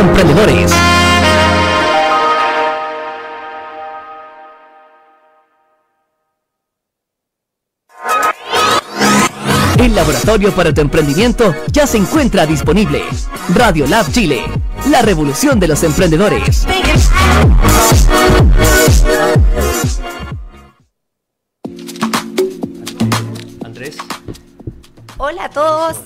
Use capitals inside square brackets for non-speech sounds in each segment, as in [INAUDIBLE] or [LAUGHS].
emprendedores. El laboratorio para tu emprendimiento ya se encuentra disponible. Radio Lab Chile, la revolución de los emprendedores. Andrés. Hola a todos.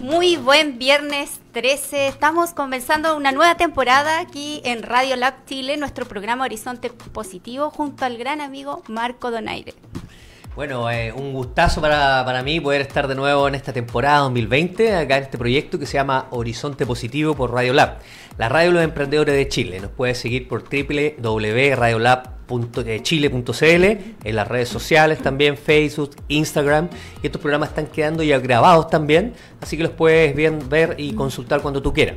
Muy buen viernes 13. Estamos comenzando una nueva temporada aquí en Radio Lab Chile, nuestro programa Horizonte Positivo, junto al gran amigo Marco Donaire. Bueno, eh, un gustazo para, para, mí poder estar de nuevo en esta temporada 2020, acá en este proyecto que se llama Horizonte Positivo por Radio Lab, la radio de los emprendedores de Chile. Nos puedes seguir por www.radiolab.chile.cl, en las redes sociales también, Facebook, Instagram, y estos programas están quedando ya grabados también, así que los puedes bien, ver y consultar cuando tú quieras.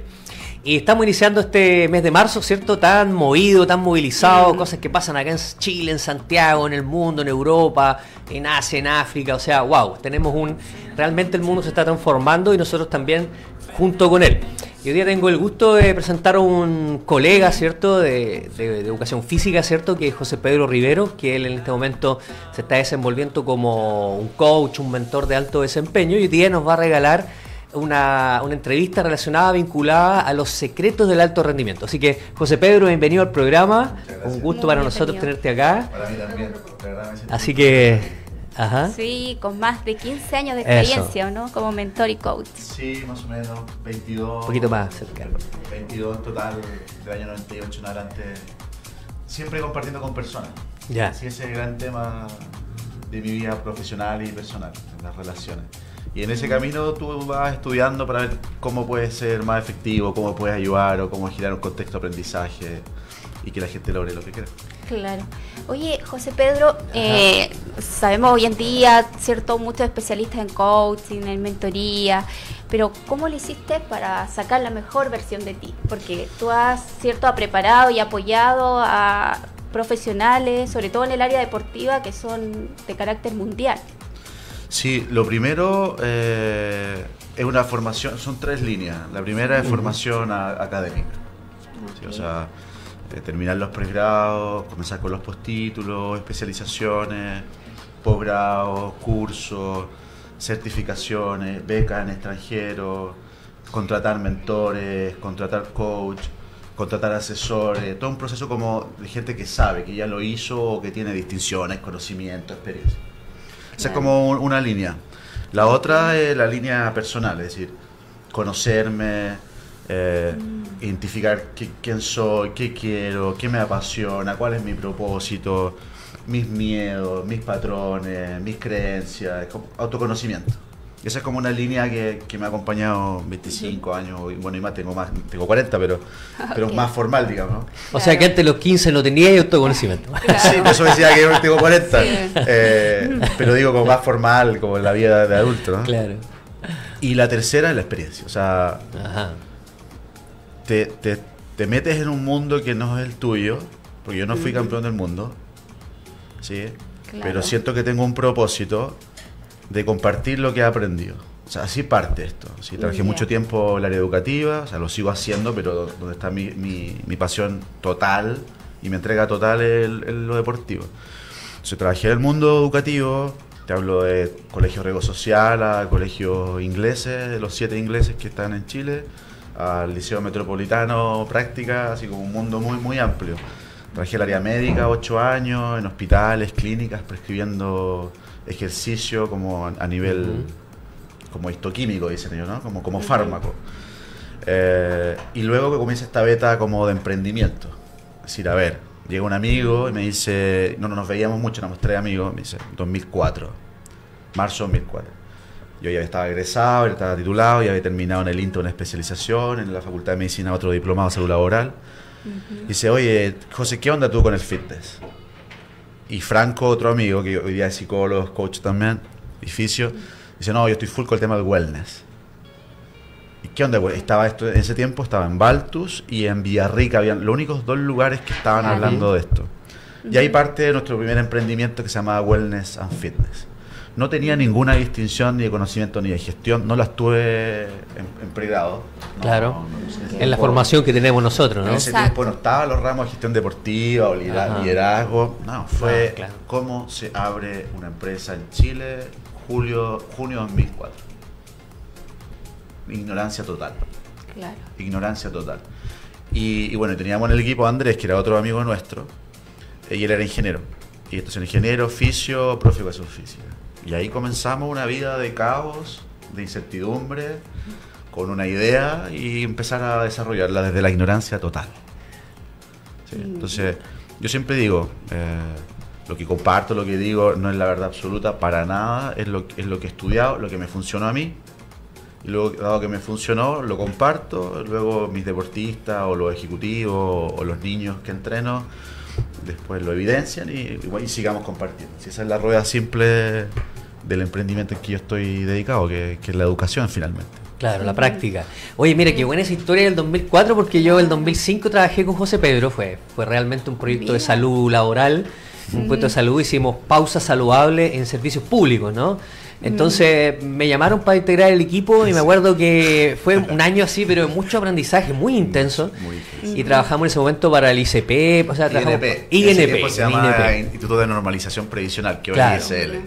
Y estamos iniciando este mes de marzo, ¿cierto? Tan movido, tan movilizado, cosas que pasan acá en Chile, en Santiago, en el mundo, en Europa, en Asia, en África, o sea, wow, tenemos un... Realmente el mundo se está transformando y nosotros también junto con él. Y hoy día tengo el gusto de presentar a un colega, ¿cierto?, de, de, de, educación física, ¿cierto?, que es José Pedro Rivero, que él en este momento se está desenvolviendo como un coach, un mentor de alto desempeño, y hoy día nos va a regalar una, una, entrevista relacionada, vinculada a los secretos del alto rendimiento. Así que, José Pedro, bienvenido al programa. Un gusto para nosotros tenerte acá. Para mí también. Así que, ajá. Sí, con más de 15 años de experiencia, ¿no? Como mentor y coach. Sí, más o menos, 22. Un poquito más cerca. 22 en total, del año 98 en adelante. Siempre compartiendo con personas. Ya. Así ese es el gran tema de mi vida profesional y personal, las relaciones. Y en ese camino tú vas estudiando para ver cómo puedes ser más efectivo, cómo puedes ayudar o cómo girar un contexto de aprendizaje y que la gente logre lo que quiera. Claro. Oye, José Pedro, eh, sabemos hoy en día, ¿cierto? Muchos especialistas en coaching, en mentoría, pero ¿cómo lo hiciste para sacar la mejor versión de ti? Porque tú has, ¿cierto?, ha preparado y apoyado a profesionales, sobre todo en el área deportiva, que son de carácter mundial. Sí, lo primero eh, es una formación, son tres líneas. La primera es formación a, académica. Okay. Sí, o sea, terminar los pregrados, comenzar con los postítulos, especializaciones, posgrados, cursos, certificaciones, becas en extranjero, contratar mentores, contratar coach, contratar asesores, todo un proceso como de gente que sabe, que ya lo hizo o que tiene distinciones, conocimiento, experiencia. Esa es como una línea. La otra es la línea personal, es decir, conocerme, eh, mm. Identificar qué, quién soy, qué quiero, qué me apasiona, cuál es mi propósito, mis miedos, mis patrones, mis creencias, autoconocimiento. Esa es como una línea que, que me ha acompañado 25 años, y bueno, y más tengo más, tengo 40, pero, okay. pero más formal, digamos. ¿no? O claro. sea que antes de los 15 no tenía autoconocimiento. Claro. [LAUGHS] Sí, por eso decía que yo tengo 40. Sí. Eh, pero digo como más formal, como en la vida de adulto, ¿no? Claro. Y la tercera es la experiencia. O sea, Ajá. Te, te, te, metes en un mundo que no es el tuyo, porque yo no fui campeón del mundo, ¿sí? Claro. Pero siento que tengo un propósito de compartir lo que he aprendido. O sea, así parte esto. Sí, trabajé yeah. mucho tiempo en el área educativa, o sea, lo sigo haciendo, pero donde está mi, mi, mi pasión total y mi entrega total es lo deportivo. Entonces, trabajé en el mundo educativo, te hablo de colegio Rego Social, a colegios ingleses, de los siete ingleses que están en Chile, al Liceo Metropolitano Práctica, así como un mundo muy, muy amplio. Trabajé el área médica ocho años, en hospitales, clínicas, prescribiendo ejercicio como a nivel uh -huh. como histoquímico, dicen ellos, ¿no? Como, como fármaco. Eh, y luego que comienza esta beta como de emprendimiento. Es decir, a ver, llega un amigo y me dice, no, no nos veíamos mucho, éramos tres amigos, me dice, 2004, marzo 2004. Yo ya estaba egresado, ya estaba titulado, ya había terminado en el INTO una especialización, en la Facultad de Medicina otro diplomado de salud laboral. Uh -huh. Dice, oye, José, ¿qué onda tú con el fitness? Y Franco, otro amigo, que hoy día es psicólogo, coach también, edificio, dice, no, yo estoy full con el tema del wellness. ¿Y qué onda? Estaba esto, en ese tiempo estaba en Baltus y en Villarrica, habían los únicos dos lugares que estaban hablando de esto. Y ahí parte nuestro primer emprendimiento que se llama Wellness and Fitness. No tenía ninguna distinción ni de conocimiento ni de gestión, no las tuve en, pregrado. claro, en la formación que tenemos nosotros, ¿no? En ese tiempo no estaba los ramos de gestión deportiva o liderazgo, no, fue ah, cómo se abre una empresa en Chile, julio, junio 2004. Ignorancia total. Claro. Ignorancia total. Y, y bueno, teníamos en el equipo a Andrés, que era otro amigo nuestro, y él era ingeniero. Y entonces ingeniero, oficio, profe de física. Y ahí comenzamos una vida de caos, de incertidumbre, con una idea y empezar a desarrollarla desde la ignorancia total. Entonces, yo siempre digo, eh, lo que comparto, lo que digo, no es la verdad absoluta para nada, es lo, es lo que he estudiado, lo que me funcionó a mí. Y luego, dado que me funcionó, lo comparto, luego mis deportistas o los ejecutivos o los niños que entreno después lo evidencian y, y, sigamos compartiendo. Si esa es la rueda simple del emprendimiento en que yo estoy dedicado, que, es la educación finalmente. Claro, la práctica. Oye, mira, qué buena esa historia del 2004, porque yo el 2005 trabajé con José Pedro, fue, fue realmente un proyecto de salud laboral, un proyecto de salud, hicimos pausa saludable en servicios públicos, ¿no? Entonces me llamaron para integrar el equipo y me acuerdo que fue [LAUGHS] un año así, pero de mucho aprendizaje, muy intenso. Y trabajamos en ese momento para el ICP, o sea, INP. INP. Se llama Instituto de Normalización Previsional, que hoy es ISL.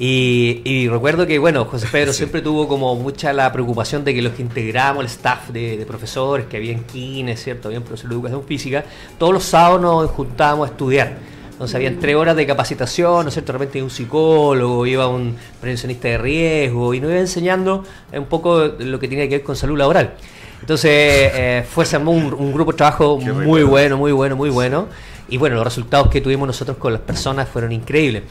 Y, recuerdo que, bueno, José Pedro [LAUGHS] siempre tuvo como mucha la preocupación de que los que integramos, el staff de, profesores, que había en kines, ¿cierto? Había profesores de educación física, todos los sábados nos juntábamos a estudiar. Entonces habían tres horas de capacitación, ¿no es cierto? De repente un psicólogo, iba un prevencionista de riesgo y nos iba enseñando un poco lo que tenía que ver con salud laboral. Entonces eh, fue un, un, grupo de trabajo muy bueno, muy bueno, muy bueno. Y bueno, los resultados que tuvimos nosotros con las personas fueron increíbles.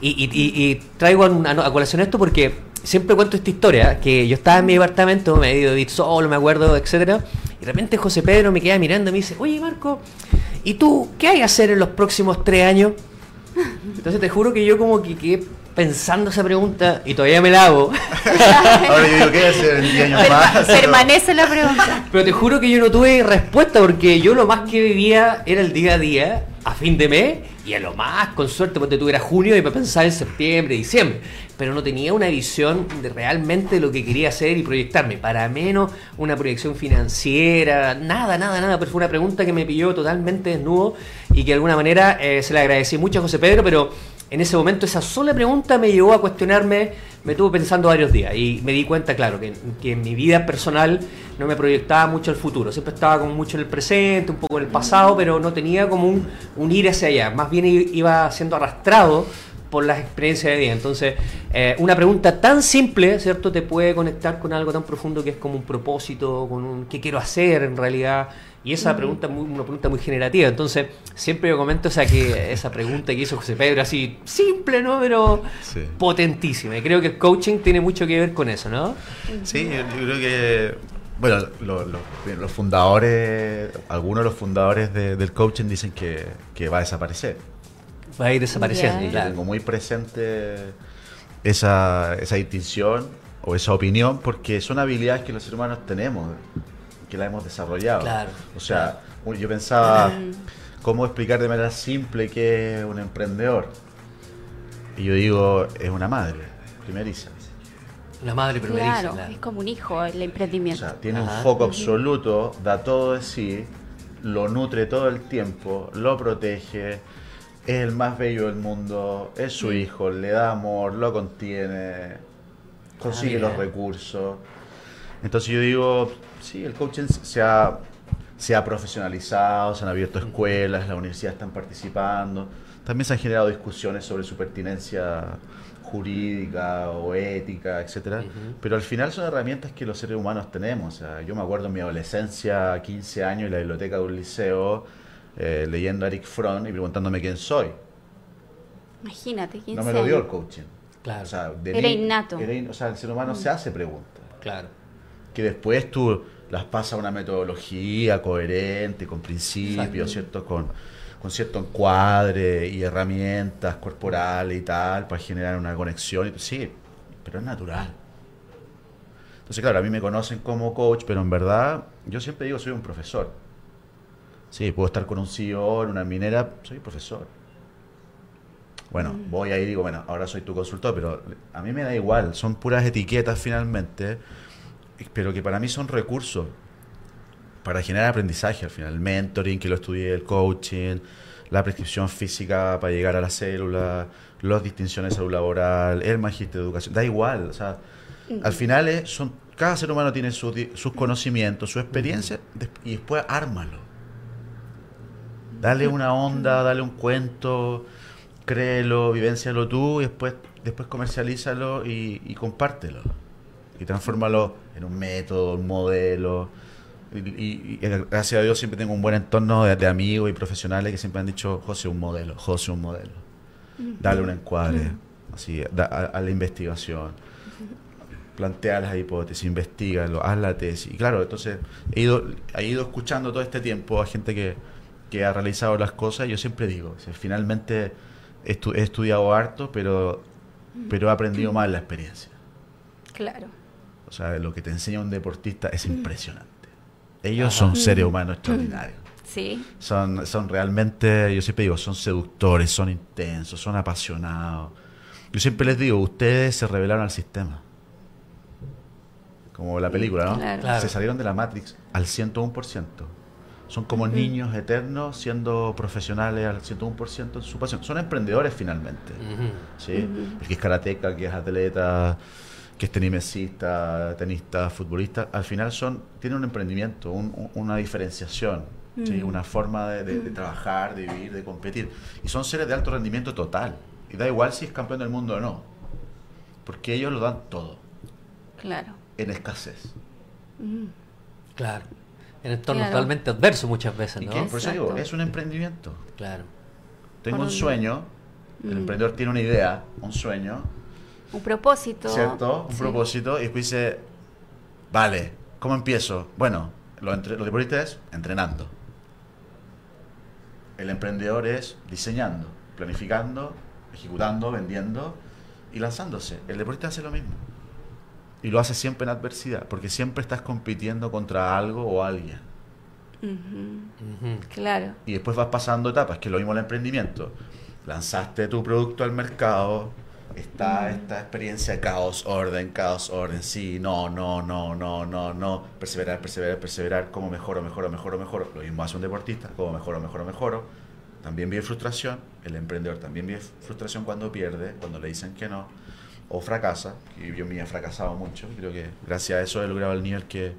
Y, traigo a, colación esto porque siempre cuento esta historia, que yo estaba en mi departamento, me he ido a solo, me acuerdo, etcétera, y de repente José Pedro me queda mirando y me dice, oye Marco, ¿y tú qué hay que hacer en los próximos tres años? Entonces te juro que yo como que pensando esa pregunta y todavía me la hago. [LAUGHS] Ahora yo digo, ¿qué hacer en 10 años más? Permanece la pregunta. Pero te juro que yo no tuve respuesta porque yo lo más que vivía era el día a día, a fin de mes, y a lo más, con suerte, porque tuviera junio y me pensaba en septiembre, diciembre pero no tenía una visión de realmente lo que quería hacer y proyectarme. Para menos una proyección financiera, nada, nada, nada. Pero fue una pregunta que me pilló totalmente desnudo y que de alguna manera eh, se le agradecí mucho a José Pedro, pero en ese momento esa sola pregunta me llevó a cuestionarme, me estuve pensando varios días y me di cuenta, claro, que, en mi vida personal no me proyectaba mucho el futuro, siempre estaba como mucho en el presente, un poco en el pasado, pero no tenía como un, un ir hacia allá, más bien iba siendo arrastrado por las experiencias de vida. Entonces, eh, una pregunta tan simple, ¿cierto? Te puede conectar con algo tan profundo que es como un propósito, con un qué quiero hacer en realidad. Y esa pregunta es una pregunta muy generativa. Entonces, siempre yo comento esa, que, esa pregunta que hizo José Pedro, así simple, ¿no? Pero potentísima. Y creo que el coaching tiene mucho que ver con eso, ¿no? Sí, yo, creo que bueno, los fundadores, algunos de los fundadores del coaching dicen que, que, va a desaparecer va a ir desapareciendo. Yo tengo muy presente esa, esa distinción o esa opinión porque son habilidades que los seres humanos tenemos, que la hemos desarrollado. Claro, o sea, yo pensaba cómo explicar de manera simple qué es un emprendedor. Y yo digo, es una madre, primeriza. Una madre primeriza. Claro, es como un hijo el emprendimiento. O sea, tiene un foco absoluto, da todo de sí, lo nutre todo el tiempo, lo protege, es el más bello del mundo, es su hijo, le da amor, lo contiene, consigue los recursos. Entonces yo digo, sí, el coaching se ha, se ha profesionalizado, se han abierto escuelas, las universidades están participando, también se han generado discusiones sobre su pertinencia jurídica o ética, etcétera, pero al final son herramientas que los seres humanos tenemos. yo me acuerdo en mi adolescencia, 15 años, en la biblioteca de un liceo, eh, leyendo a Eric Fromm y preguntándome quién soy. Imagínate, quién No me lo dio el coaching. Claro. era innato. o sea, el ser humano se hace preguntas. Claro. Que después tú las pasas a una metodología coherente, con principios, ¿cierto? Con, con cierto encuadre y herramientas corporales y tal, para generar una conexión. Sí, pero es natural. Entonces, claro, a mí me conocen como coach, pero en verdad yo siempre digo soy un profesor. Sí, puedo estar con un CEO en una minera, soy profesor. Bueno, voy ahí y digo, bueno, ahora soy tu consultor, pero a mí me da igual, son puras etiquetas finalmente, pero que para mí son recursos para generar aprendizaje al final. El mentoring, que lo estudié, el coaching, la prescripción física para llegar a la célula, las distinciones de salud laboral, el magíster de educación, da igual, o sea, al final son, cada ser humano tiene sus conocimientos, su experiencia, y después ármalo. Dale una onda, dale un cuento, créelo, vivencialo tú y después, después comercialízalo y, compártelo. Y transfórmalo en un método, un modelo. Y, gracias a Dios siempre tengo un buen entorno de, amigos y profesionales que siempre han dicho, José, un modelo, José, un modelo. Dale un encuadre, así, a, la investigación. Plantea las hipótesis, investigalo, haz la tesis. Y claro, entonces he ido, he ido escuchando todo este tiempo a gente que, que ha realizado las cosas. Y yo siempre digo, finalmente he, estudiado harto, pero, pero he aprendido más la experiencia. Claro. O sea, lo que te enseña un deportista es impresionante. Ellos son seres humanos extraordinarios. Sí. Son, son realmente, yo siempre digo, son seductores, son intensos, son apasionados. Yo siempre les digo, ustedes se revelaron al sistema. Como la película, ¿no? Se salieron de la Matrix al 101%. Son como niños eternos siendo profesionales al 101% en su pasión. Son emprendedores finalmente. ¿sí? El que es karateca, que es atleta, que es tenimesista, tenista, futbolista, al final son tienen un emprendimiento, una diferenciación, una forma de, trabajar, de vivir, de competir. Y son seres de alto rendimiento total. Y da igual si es campeón del mundo o no. Porque ellos lo dan todo. Claro. En escasez. Claro en entornos totalmente adversos muchas veces, ¿no? Por eso digo, es un emprendimiento. Claro. Tengo un sueño, el mm. emprendedor tiene una idea, un sueño. Un propósito. ¿Cierto? Un propósito. Y después dice, vale, ¿cómo empiezo? Bueno, lo, entre, lo es entrenando. El emprendedor es diseñando, planificando, ejecutando, vendiendo y lanzándose. El deportista hace lo mismo. Y lo haces siempre en adversidad, porque siempre estás compitiendo contra algo o alguien. Claro. Y después vas pasando etapas, que es lo mismo el emprendimiento. Lanzaste tu producto al mercado, está esta experiencia caos, orden, caos, orden, sí, no, no, no, no, no, no, perseverar, perseverar, perseverar, cómo mejoro, mejoro, mejoro, mejoro. Lo mismo hace un deportista, cómo mejoro, mejoro, mejoro. También vive frustración, el emprendedor también vive frustración cuando pierde, cuando le dicen que no. O fracasa, y yo me he fracasado mucho, creo que gracias a eso he logrado el nivel que,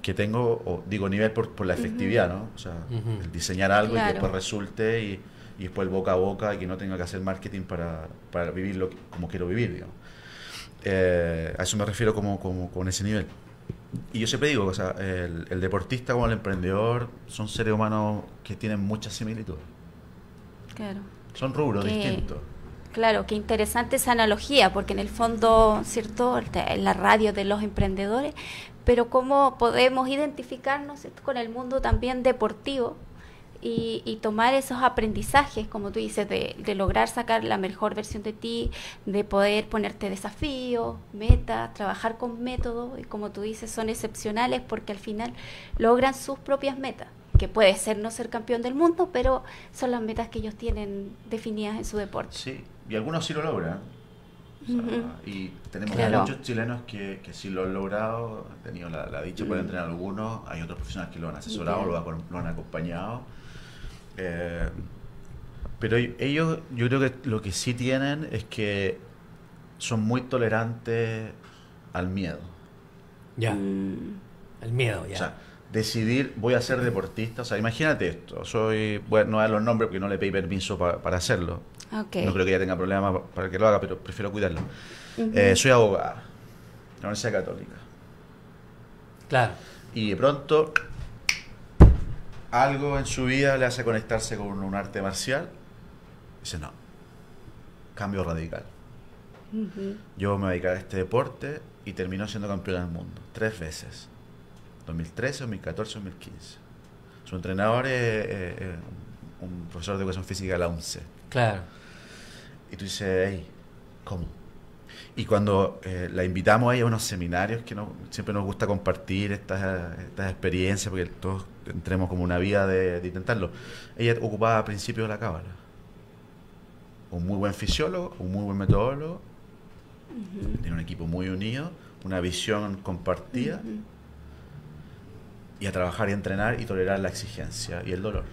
que tengo, o digo nivel por, por la efectividad, ¿no? O sea, el diseñar algo y que después resulte y, y, después el boca a boca y que no tenga que hacer marketing para, para vivirlo como quiero vivir, digamos. Eh, a eso me refiero como, como, con ese nivel. Y yo siempre digo, o sea, el, el, deportista como el emprendedor son seres humanos que tienen muchas similitudes. Claro. Son rubros distintos. Claro, qué interesante esa analogía, porque en el fondo, ¿cierto? La radio de los emprendedores, pero cómo podemos identificarnos con el mundo también deportivo y, tomar esos aprendizajes, como tú dices, de, lograr sacar la mejor versión de ti, de poder ponerte desafíos, metas, trabajar con métodos, y como tú dices, son excepcionales porque al final logran sus propias metas que puede ser no ser campeón del mundo, pero son las metas que ellos tienen definidas en su deporte. Sí, y algunos sí lo logran. Y tenemos muchos chilenos que, que, sí lo han logrado, han tenido la, dicha de entrenar algunos, hay otros profesionales que lo han asesorado, lo, han acompañado. Eh, pero ellos, yo creo que lo que sí tienen es que son muy tolerantes al miedo. Ya. Mm. El miedo, ya decidir voy a ser deportista. O sea, imagínate esto. Soy, bueno, no dar los nombres porque no le pedí permiso para hacerlo. No creo que ella tenga problemas para que lo haga, pero prefiero cuidarlo. Eh, soy abogada de la Universidad Católica. Claro. Y de pronto algo en su vida le hace conectarse con un arte marcial. Dice, no, cambio radical. Yo me voy a dedicar a este deporte y terminó siendo campeón del mundo. Tres veces. 2013, 2014, 2015. Su entrenador es un profesor de educación física de la UNCE. Claro. Y tú dices, hey, ¿cómo? Y cuando eh, la invitamos a ella a unos seminarios que no, siempre nos gusta compartir estas, estas experiencias, porque todos entremos como una vida de, intentarlo, ella ocupaba a principios de la cábala. un muy buen fisiólogo, un muy buen metodólogo, tiene un equipo muy unido, una visión compartida y a trabajar y entrenar y tolerar la exigencia y el dolor.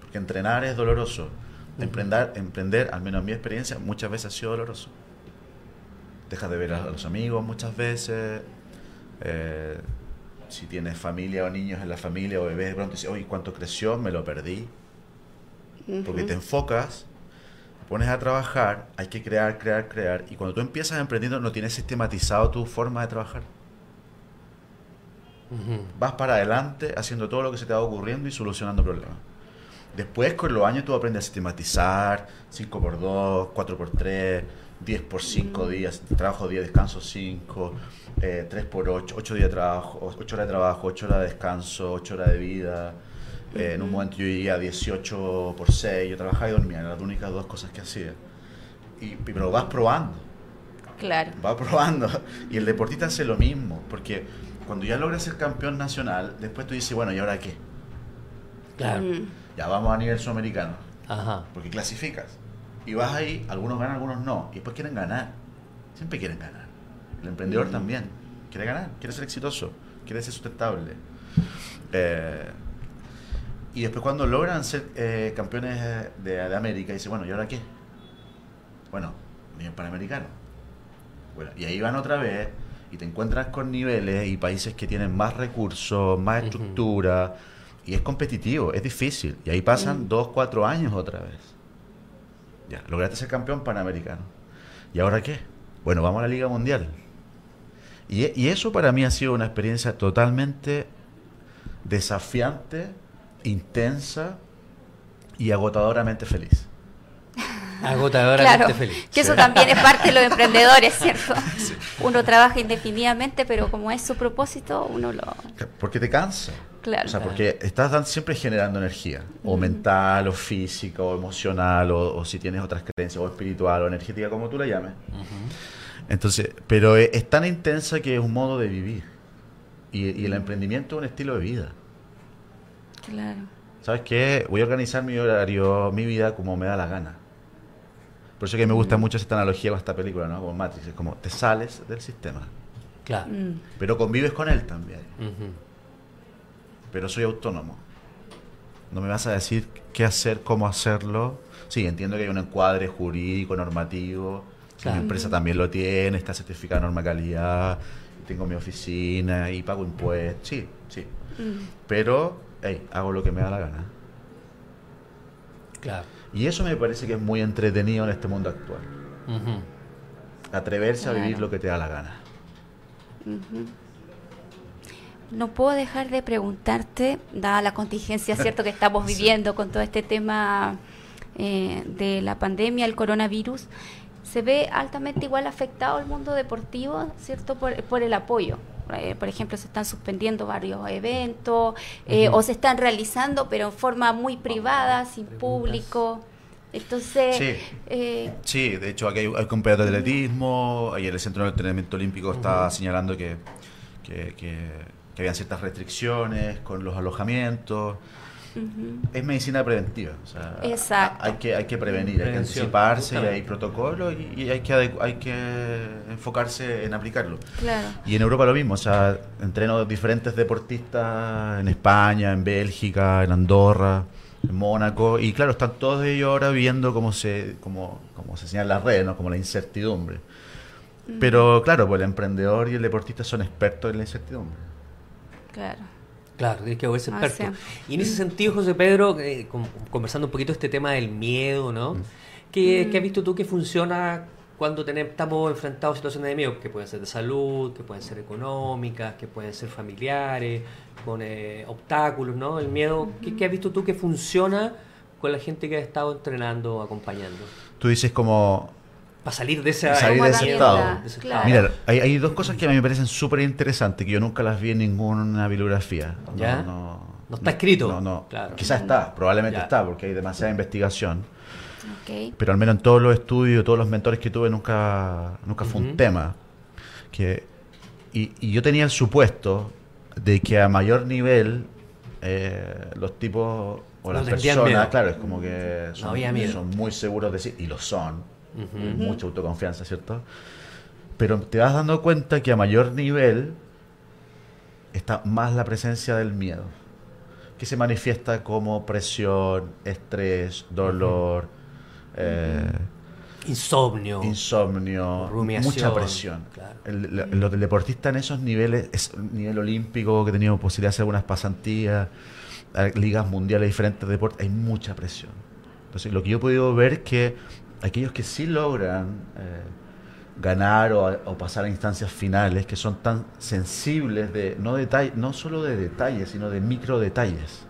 Porque entrenar es doloroso. Emprender, emprender, al menos en mi experiencia, muchas veces ha sido doloroso. Dejas de ver a los amigos muchas veces. Eh, si tienes familia o niños en la familia o bebés, de pronto dices, oye, ¿cuánto creció? Me lo perdí. Porque te enfocas, te pones a trabajar, hay que crear, crear, crear. Y cuando tú empiezas emprendiendo, no tienes sistematizado tu forma de trabajar. Vas para adelante haciendo todo lo que se te va ocurriendo y solucionando problemas. Después, con los años, tú aprendes a sistematizar 5x2, 4x3, 10x5 días, trabajo día, descanso 5, 3x8, 8 días de trabajo, 8 horas de trabajo, 8 horas de descanso, 8 horas de vida. Eh, en un momento yo iría 18 por 6, yo trabajaba y dormía, eran las únicas dos cosas que hacía. Y, pero vas probando. Claro. Vas probando. Y el deportista hace lo mismo, porque cuando ya logras ser campeón nacional, después tú dices, bueno, ¿y ahora qué? Claro. Mm. Ya vamos a nivel sudamericano. Ajá. Porque clasificas. Y vas ahí, algunos ganan, algunos no. Y después quieren ganar. Siempre quieren ganar. El emprendedor Mm. también. Quiere ganar, quiere ser exitoso, quiere ser sustentable. Eh, y después cuando logran ser eh, campeones de, de América, dice, bueno, ¿y ahora qué? Bueno, nivel panamericano. Bueno, y ahí van otra vez y te encuentras con niveles y países que tienen más recursos, más estructura. Y es competitivo, es difícil. Y ahí pasan dos, cuatro años otra vez. Ya, lograste ser campeón panamericano. ¿Y ahora qué? Bueno, vamos a la Liga Mundial. Y, y eso para mí ha sido una experiencia totalmente desafiante, intensa y agotadoramente feliz. Agotadoramente Claro, feliz. que eso también es parte de los emprendedores, [LAUGHS] ¿cierto? Uno trabaja indefinidamente, pero como es su propósito, uno lo... Porque te cansa. Claro. O sea, porque estás siempre generando energía, o mental, o física, o emocional, o, o si tienes otras creencias, o espiritual, o energética, como tú la llames. Entonces, pero es, es tan intensa que es un modo de vivir. Y, y el emprendimiento es un estilo de vida. Claro. ¿Sabes qué? Voy a organizar mi horario, mi vida como me da la gana. Por eso que me gusta mucho esta analogía con esta película, ¿no? Con Matrix. Es como te sales del sistema, Claro. Mm. pero convives con él también. Pero soy autónomo. No me vas a decir qué hacer, cómo hacerlo. Sí, entiendo que hay un encuadre jurídico, normativo. Si Claro. Mi empresa también lo tiene, está certificada norma calidad. Tengo mi oficina y pago impuestos. Sí, sí. Mm. Pero, hey, hago lo que me da la gana. Claro. Y eso me parece que es muy entretenido en este mundo actual. Atreverse a vivir lo que te da la gana. No puedo dejar de preguntarte, dada la contingencia, ¿cierto?, que estamos [LAUGHS] Sí. viviendo con todo este tema eh, de la pandemia, el coronavirus, se ve altamente igual afectado el mundo deportivo, ¿cierto?, por, por el apoyo. Eh, por ejemplo, se están suspendiendo varios eventos eh, o se están realizando, pero en forma muy privada, sin Preguntas. público. Entonces, Sí. eh, Sí, de hecho aquí hay, hay campeonato de atletismo, y el Centro de Entrenamiento Olímpico está Ujú. señalando que, que, que- que habían ciertas restricciones con los alojamientos. Es medicina preventiva, o sea, Exacto. hay que, hay que prevenir, hay que anticiparse, y hay justamente. protocolos y, y hay, que hay que enfocarse en aplicarlo. claro. Y en Europa lo mismo, o sea, entreno diferentes deportistas en España, en Bélgica, en Andorra, en Mónaco, y claro, están todos ellos ahora viendo cómo se, cómo, cómo se señalan las redes, ¿no? como la incertidumbre. Pero claro, pues el emprendedor y el deportista son expertos en la incertidumbre. Claro. Claro, tienes que volverse Ah, experto. sí. Y en ese sentido, José Pedro, eh, con- conversando un poquito este tema del miedo, ¿no? ¿Qué, Mm. qué has visto tú que funciona cuando tenemos, estamos enfrentados a situaciones de miedo? Que pueden ser de salud, que pueden ser económicas, que pueden ser familiares, con eh, obstáculos, ¿no? El miedo, ¿qué, qué has visto tú que funciona con la gente que ha estado entrenando o acompañando? Tú dices como, Para salir de esa, Salir de ese estado. de ese Claro. Mira, hay, hay dos cosas que a mí me parecen súper interesantes, que yo nunca las vi en ninguna bibliografía. No, ¿Ya? No, No está escrito. No, no. Claro. Quizás está, probablemente Ya. está, porque hay demasiada investigación. Ok. Pero al menos en todos los estudios, todos los mentores que tuve, nunca, nunca fue un tema. Que, y, y yo tenía el supuesto de que a mayor nivel eh, los tipos o No las personas, miedo. claro, es como que son muy seguros de sí, y lo son, Ujú. mucha autoconfianza, ¿cierto? Pero te vas dando cuenta que a mayor nivel está más la presencia del miedo, que se manifiesta como presión, estrés, dolor, eh, Insomnio. insomnio, mucha presión. claro. El, deportista en esos niveles, es nivel olímpico, que he tenido posibilidad de hacer algunas pasantías, ligas mundiales, diferentes deportes, hay mucha presión. Entonces, lo que yo he podido ver es que aquellos que sí logran eh, ganar o, o pasar a instancias finales, que son tan sensibles de no detalle, no solo de detalles, sino de micro detalles.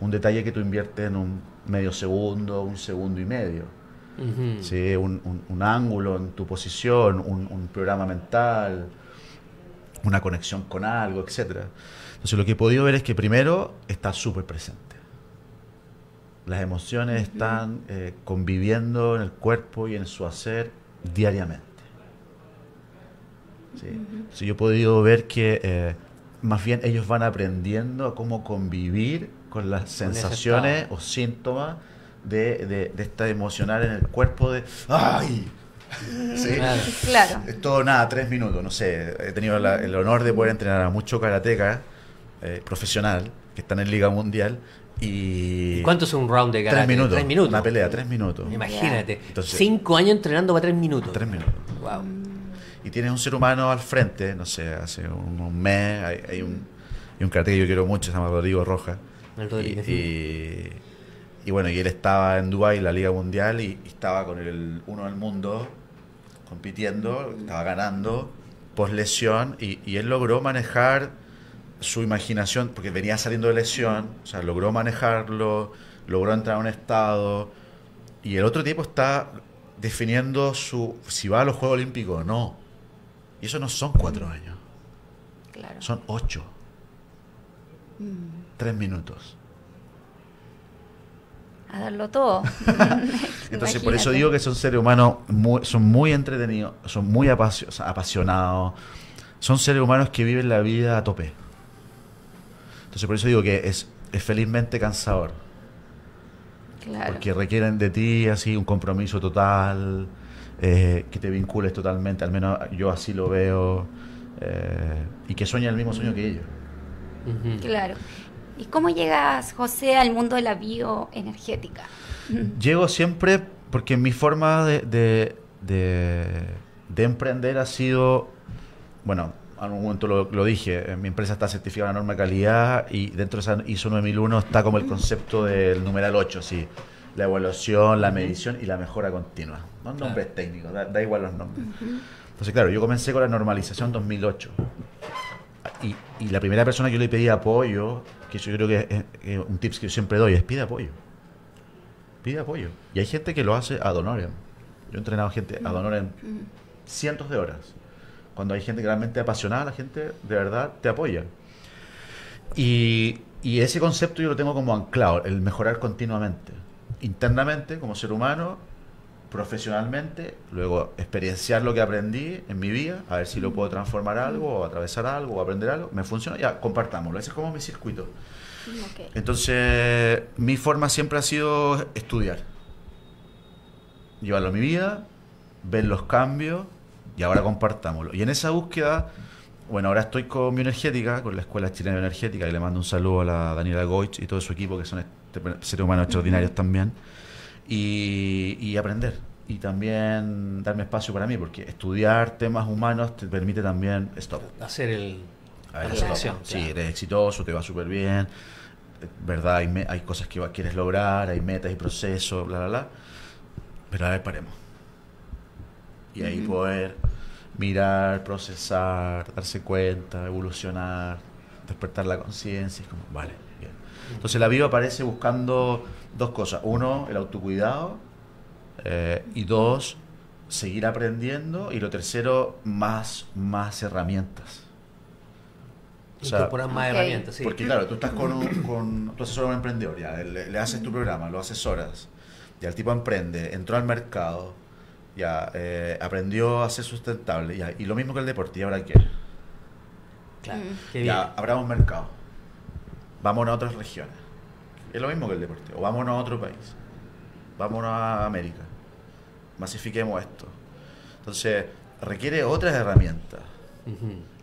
Un detalle que tú inviertes en un medio segundo, un segundo y medio. Sí, un, un- un ángulo en tu posición, un, un programa mental, una conexión con algo, etcétera. Entonces lo que he podido ver es que primero está súper presente. Las emociones están eh, conviviendo en el cuerpo y en su hacer diariamente. Sí. Yo he podido ver que eh, más bien ellos van aprendiendo a cómo convivir con las sensaciones o síntomas de, de, de esta emocional en el cuerpo de ¡ay! Sí. Claro. Claro. Es todo nada, tres minutos, no sé. He tenido la- el honor de poder entrenar a mucho karateca eh, profesional que están en Liga Mundial y. ¿Y ¿Cuánto es un round de karate? Tres minutos. Tres minutos. Una pelea, tres minutos. Imagínate. Entonces- Cinco años entrenando para tres minutos. Tres minutos. Wow. Y tienes un ser humano al frente, no sé, hace un, un mes hay, hay un, hay un karateca que yo quiero mucho, se llama Rodrigo Roja. El Rodríguez. Y, y- y bueno, y él estaba en Dubái, la Liga Mundial, y, y estaba con el uno del mundo compitiendo, estaba ganando post lesión, y, y él logró manejar su imaginación, porque venía saliendo de lesión, o sea, logró manejarlo, logró entrar a un estado, y el otro tipo está definiendo su si va a los Juegos Olímpicos o no. Y eso no son cuatro años, Claro. son ocho. Tres minutos. A darlo todo. [LAUGHS] [LAUGHS] Entonces, por eso digo que son seres humanos, muy- son muy entretenidos, son muy apasionados, son seres humanos que viven la vida a tope. Entonces, por eso digo que es, es felizmente cansador, Claro. porque requieren de ti así un compromiso total, eh, que te vincules totalmente, al menos yo así lo veo, eh, y que sueña el mismo sueño que ellos. Claro. ¿Y cómo llegas, José, al mundo de la bioenergética? [LAUGHS] Llego siempre porque mi forma de, de, de- de emprender ha sido, bueno, en algún momento lo, lo dije, eh, mi empresa está certificada en norma de calidad y dentro de esa ISO 9001 está como el concepto del numeral 8, sí, la evaluación, la medición y la mejora continua. No nombres técnicos, da, da igual los nombres. Entonces, claro, yo comencé con la normalización 2008. Y, y la primera persona que yo le pedí apoyo, que yo creo que es, es un tips que yo siempre doy, es pide apoyo pide apoyo. Y hay gente que lo hace ad honorem. Yo he entrenado gente ad honorem cientos de horas. Cuando hay gente realmente apasionada, la gente de verdad te apoya. Y, y ese concepto yo lo tengo como anclado, el mejorar continuamente. Internamente, como ser humano, profesionalmente, luego experienciar lo que aprendí en mi vida, a ver si lo puedo transformar algo, o atravesar algo, o aprender algo. Me funciona, ya, compartámoslo. Ese es como mi circuito. Ok. Entonces, mi forma siempre ha sido estudiar. Llevarlo a mi vida, ver los cambios y ahora compartámoslo. Y en esa búsqueda, bueno, ahora estoy con Bioenergética, con la Escuela Chilena de Bioenergética, y le mando un saludo a la Daniela Goich y todo su equipo, que son este- seres humanos extraordinarios también. Y, y aprender. Y también darme espacio para mí, porque estudiar temas humanos te permite también stop. Hacer el, A ver, la no. Sí, eres exitoso, te va súper bien. ¿Verdad? Hay, me- hay cosas que va- quieres lograr, hay metas y procesos, bla, bla, bla. Pero a ver, paremos. Y ahí poder mirar, procesar, darse cuenta, evolucionar, despertar la conciencia. Es como, vale, bien. Entonces la vida aparece buscando dos cosas. Uno, el autocuidado. eh, y dos, seguir aprendiendo. Y lo tercero, más, más herramientas. O sea, Incorporar más herramientas, sí. porque claro, tú estás con un, con, tú asesoras a un emprendedor, ya, le, le haces tu programa, lo asesoras, ya el tipo emprende, entró al mercado, ya eh, aprendió a ser sustentable, ya, y lo mismo que el deporte, ¿y ahora qué? Claro. Mm. Qué bien. Ya, habrá un mercado, vamos a otras regiones, Es lo mismo que el deporte. O vámonos a otro país. Vámonos a América. Masifiquemos esto. Entonces, requiere otras herramientas.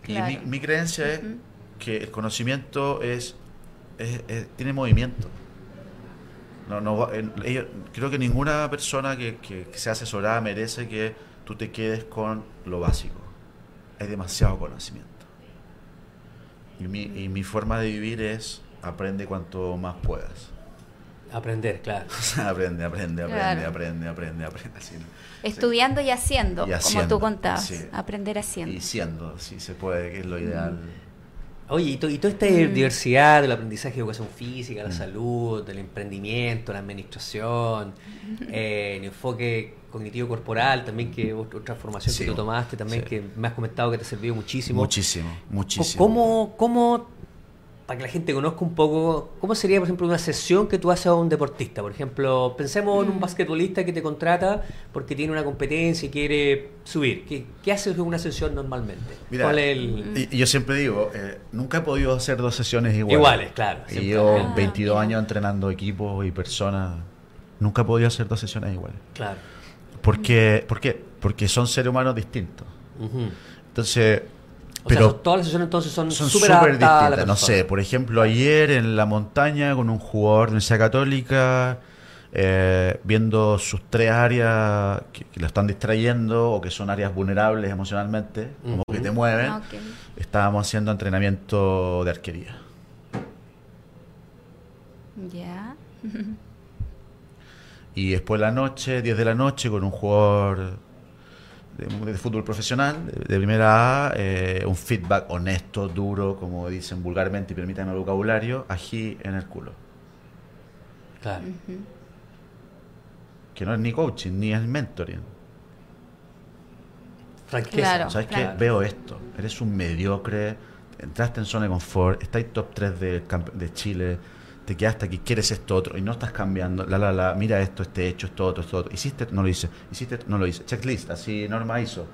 Y mi, creencia es que el conocimiento es, tiene movimiento. No, no, creo que ninguna persona que, que, sea asesorada merece que tú te quedes con lo básico. Hay demasiado conocimiento. Y mi, y mi forma de vivir es aprende cuanto más puedas. Aprender, claro. [LAUGHS] aprende, aprende, aprende, aprende, aprende, aprende. Estudiando y haciendo, como tú contabas. Aprender haciendo. Y siendo, si se puede, que es lo ideal. Oye, y, toda esta mm. diversidad del aprendizaje de educación física, la mm. salud, del emprendimiento, la administración, eh, el enfoque cognitivo corporal, también que otra formación que tú tomaste, también que me has comentado que te ha servido muchísimo. Muchísimo, muchísimo. ¿Cómo, cómo para que la gente conozca un poco, ¿cómo sería, por ejemplo, una sesión que tú haces a un deportista? Por ejemplo, pensemos en un mm. basquetbolista que te contrata porque tiene una competencia y quiere subir. ¿Qué, qué haces en una sesión normalmente? Mira, yo siempre digo, eh, nunca he podido hacer dos sesiones iguales. Iguales, claro. Y yo, 22 años entrenando equipos y personas, nunca he podido hacer dos sesiones iguales. Claro. ¿Por qué? ¿Por qué? Porque son seres humanos distintos. Entonces, pero todas las sesiones entonces son súper distintas. No sé, por ejemplo, ayer en la montaña con un jugador de Universidad Católica, eh, viendo sus tres áreas que, lo están distrayendo o que son áreas vulnerables emocionalmente, como que te mueven, ah, estábamos haciendo entrenamiento de arquería. Ya. y después la noche, 10 de la noche, con un jugador de, fútbol profesional, de, primera A, eh, un feedback honesto, duro, como dicen vulgarmente y permítanme el vocabulario, ají en el culo. Claro. Que no es ni coaching, ni es mentoring. Franqueza. ¿Sabes qué? Veo esto. Eres un mediocre, entraste en zona de confort, estáis top 3 de, de Chile te quedaste aquí, quieres esto otro, y no estás cambiando, la, la, la, mira esto, este hecho, esto otro, esto otro. Hiciste, no lo hice, hiciste, no lo hice. Checklist, así, norma ISO.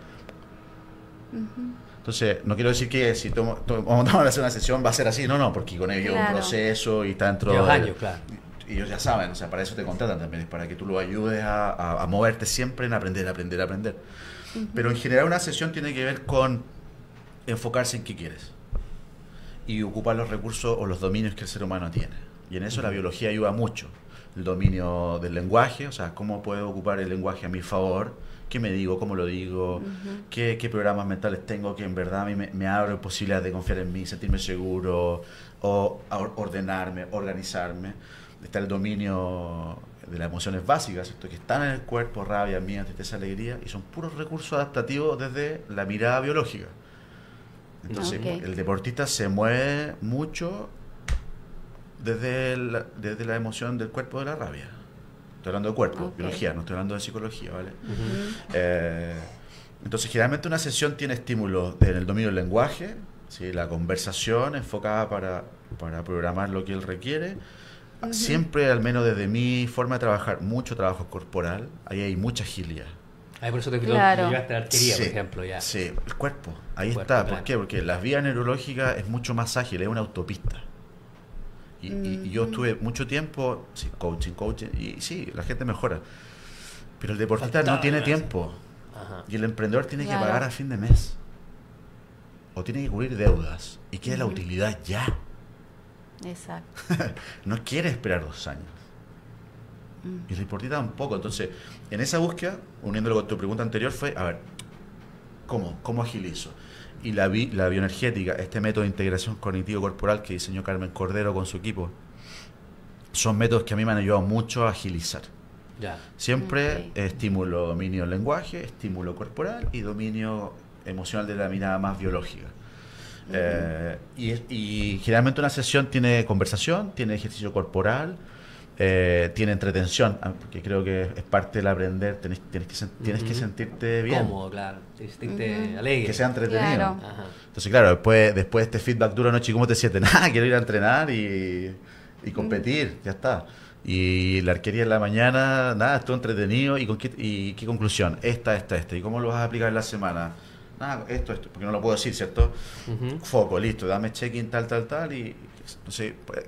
Entonces, no quiero decir que si tomo, vamos a hacer una sesión va a ser así, no, no, porque con ellos un proceso y está dentro de... años, claro. Y ellos ya saben, o sea, para eso te contratan también, para que tú lo ayudes a, a, moverte siempre en aprender, aprender, aprender. Pero en general una sesión tiene que ver con enfocarse en qué quieres y ocupar los recursos o los dominios que el ser humano tiene. Y en eso la biología ayuda mucho. El dominio del lenguaje, o sea, cómo puedo ocupar el lenguaje a mi favor, qué me digo, cómo lo digo, qué, programas mentales tengo que en verdad a mí me, me abre posibilidades de confiar en mí, sentirme seguro, o ordenarme, organizarme. Está el dominio de las emociones básicas, ¿cierto? que están en el cuerpo, rabia, miedo, tristeza, alegría, y son puros recursos adaptativos desde la mirada biológica. Entonces, el deportista se mueve mucho desde la, desde la emoción del cuerpo de la rabia. Estoy hablando de cuerpo, biología, no estoy hablando de psicología, ¿vale? Eh, entonces, generalmente una sesión tiene estímulos en el dominio del lenguaje, ¿sí? la conversación enfocada para, para programar lo que él requiere. Siempre, al menos desde mi forma de trabajar, mucho trabajo corporal, ahí hay mucha agilidad. Ahí por eso te claro. llevaste la arquería, por ejemplo, ya. Sí, el cuerpo, ahí está. ¿Por qué? Porque la vía neurológica es mucho más ágil, es una autopista. Y, yo estuve mucho tiempo, sí, coaching, coaching, y sí, la gente mejora. Pero el deportista no tiene tiempo. Y el emprendedor tiene que pagar a fin de mes. O tiene que cubrir deudas. Y quiere la utilidad ya. Exacto. [LAUGHS] no quiere esperar dos años. Y el deportista tampoco. Entonces, en esa búsqueda, uniéndolo con tu pregunta anterior, fue, a ver, ¿cómo? ¿Cómo agilizo? Y la, la bioenergética, este método de integración cognitivo-corporal que diseñó Carmen Cordero con su equipo, son métodos que a mí me han ayudado mucho a agilizar. Siempre estímulo dominio del lenguaje, estímulo corporal y dominio emocional de la mirada más biológica. Eh, y, y, generalmente una sesión tiene conversación, tiene ejercicio corporal, eh, tiene entretención, ah, porque creo que es parte del aprender, tienes, tienes, que, tienes que sentirte bien. Cómodo, claro, sentirte alegre. Que sea entretenido. Entonces, claro, después, después de este feedback duro, noche, ¿cómo te sientes? [LAUGHS] Nada, quiero ir a entrenar y, y competir, ya está. Y la arquería en la mañana, nada, estuvo entretenido. ¿Y, con qué, ¿Y qué conclusión? Esta, esta, esta. ¿Y cómo lo vas a aplicar en la semana? Nada, esto, esto, porque no lo puedo decir, ¿cierto? Foco, listo, dame check-in, tal, tal, tal. Y no sé, pues,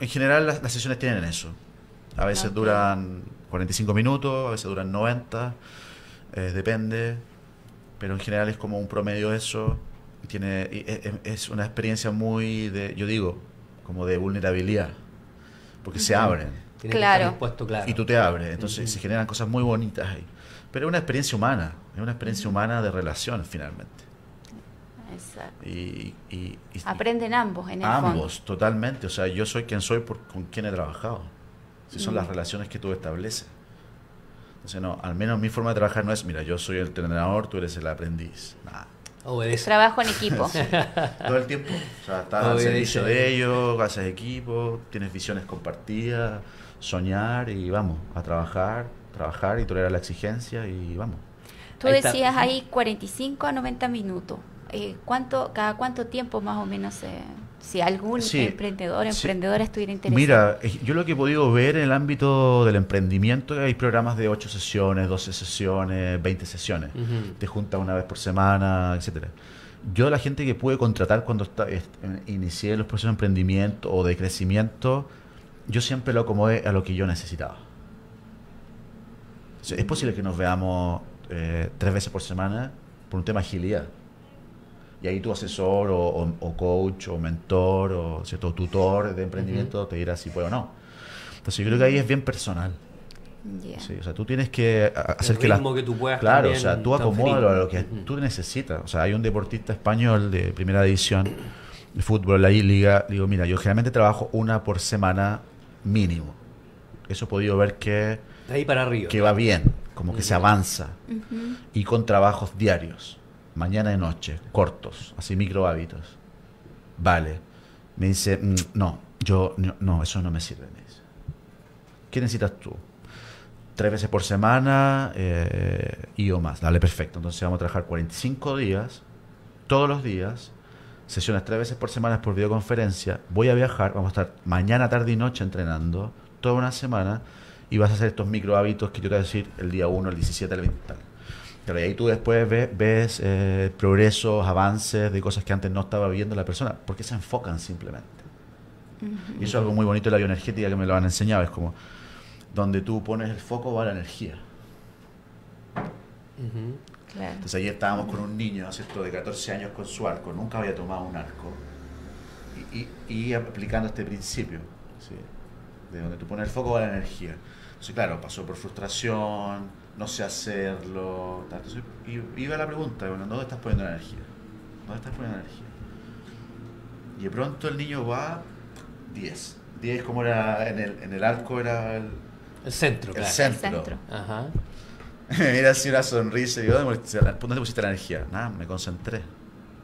en general las, sesiones tienen eso. A veces duran 45 minutos, a veces duran 90, eh, depende, pero en general es como un promedio eso. Tiene, es una experiencia muy de, yo digo, como de vulnerabilidad, porque se abren. claro. Y tú te abres, entonces se generan cosas muy bonitas ahí. Pero es una experiencia humana, es una experiencia humana de relación finalmente. Exacto. Y, Aprenden ambos en el Ambos, totalmente. O sea, yo soy quien soy por con quien he trabajado. Si son las relaciones que tú estableces. Entonces, no, al menos mi forma de trabajar no es, mira, yo soy el entrenador, tú eres el aprendiz. Nada. Trabajo en equipo. [LAUGHS] Todo el tiempo. O sea, estás al servicio de ellos, haces equipo, tienes visiones compartidas, soñar y vamos, a trabajar, trabajar y tolerar la exigencia y vamos. Tú decías ahí 45 a 90 minutos. Eh, ¿cuánto, ¿Cada cuánto tiempo más o menos si algún emprendedor, emprendedora estuviera interesado? Mira, eh, yo lo que he podido ver en el ámbito del emprendimiento, hay programas de 8 sesiones, 12 sesiones, 20 sesiones. Te juntas una vez por semana, etcétera. Yo la gente que pude contratar cuando está, inicié los procesos de emprendimiento o de crecimiento, yo siempre lo acomodé a lo que yo necesitaba. es posible que nos veamos eh, tres veces por semana por un tema de agilidad y ahí tu asesor o, coach o mentor o cierto tutor de emprendimiento te dirá si puede o no. Entonces yo creo que ahí es bien personal. Sí, o sea, tú tienes que hacer que, la, que tú puedas Claro, o sea, tú acomódalo a lo que tú necesitas. O sea, hay un deportista español de primera división de fútbol, la liga, digo, mira, yo generalmente trabajo una por semana mínimo. Eso he podido ver que... ahí para arriba. Que va bien, como que se avanza. Y con trabajos diarios mañana y noche, cortos, así micro hábitos. Vale. Me dice, mm, no, yo, no, eso no me sirve. Me dice. ¿Qué necesitas tú? Tres veces por semana eh, y o más. Dale, perfecto. Entonces vamos a trabajar 45 días, todos los días, sesiones tres veces por semana por videoconferencia. Voy a viajar, vamos a estar mañana, tarde y noche entrenando, toda una semana, y vas a hacer estos micro hábitos que yo te voy a decir el día 1, el 17, el 20 tal y ahí tú después ves, eh, progresos, avances de cosas que antes no estaba viendo la persona, porque se enfocan simplemente. Y eso es algo muy bonito de la bioenergética que me lo han enseñado, es como donde tú pones el foco va la energía. Entonces ahí estábamos con un niño, ¿cierto? de 14 años con su arco, nunca había tomado un arco, y, aplicando este principio, de donde tú pones el foco va la energía. Entonces, claro, pasó por frustración, no sé hacerlo. Entonces, iba la pregunta, bueno, ¿dónde estás poniendo la energía? ¿Dónde estás poniendo la energía? Y de pronto el niño va 10. 10 como era en el, en el arco era el, el centro, el centro. El centro. Ajá. [LAUGHS] Mira así una sonrisa y yo, ¿dónde te pusiste la energía? Nada, me concentré.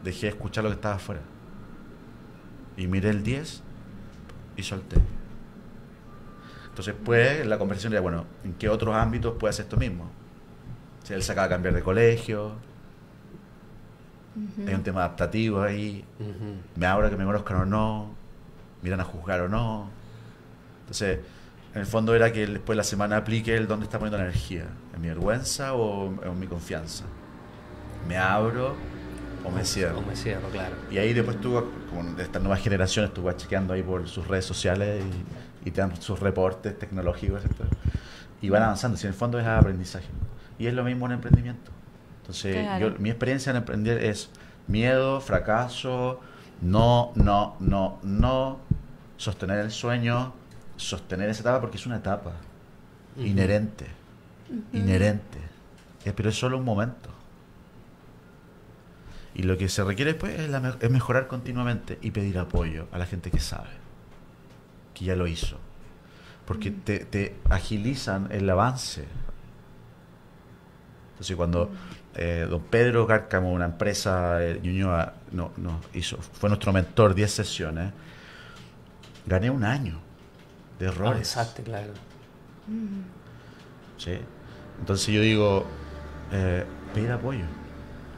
Dejé de escuchar lo que estaba afuera. Y miré el 10 y solté. Entonces, pues, la conversación era, bueno, ¿en qué otros ámbitos puede hacer esto mismo? Si él se acaba de cambiar de colegio, hay un tema adaptativo ahí, me abra que me conozcan o no, miran a juzgar o no. Entonces, en el fondo era que después de la semana aplique el dónde está poniendo la energía, en mi vergüenza o en mi confianza. Me abro o me cierro. O me cierro, claro. Y ahí después tú, como de estas nuevas generaciones, tú vas chequeando ahí por sus redes sociales y y te dan sus reportes tecnológicos, y van avanzando. Si en el fondo es aprendizaje. Y es lo mismo en emprendimiento. Entonces, yo, mi experiencia en emprender es miedo, fracaso, no, no, no, no, sostener el sueño, sostener esa etapa porque es una etapa inherente, inherente, eh, pero es solo un momento. Y lo que se requiere después es, es mejorar continuamente y pedir apoyo a la gente que sabe que ya lo hizo. Porque mm. te, agilizan el avance. Entonces cuando eh, don Pedro Cárcamo, una empresa de Ñuñoa, no, no, hizo, fue nuestro mentor 10 sesiones, gané un año de errores. exacto, claro. ¿Sí? Entonces yo digo, eh, pedir apoyo.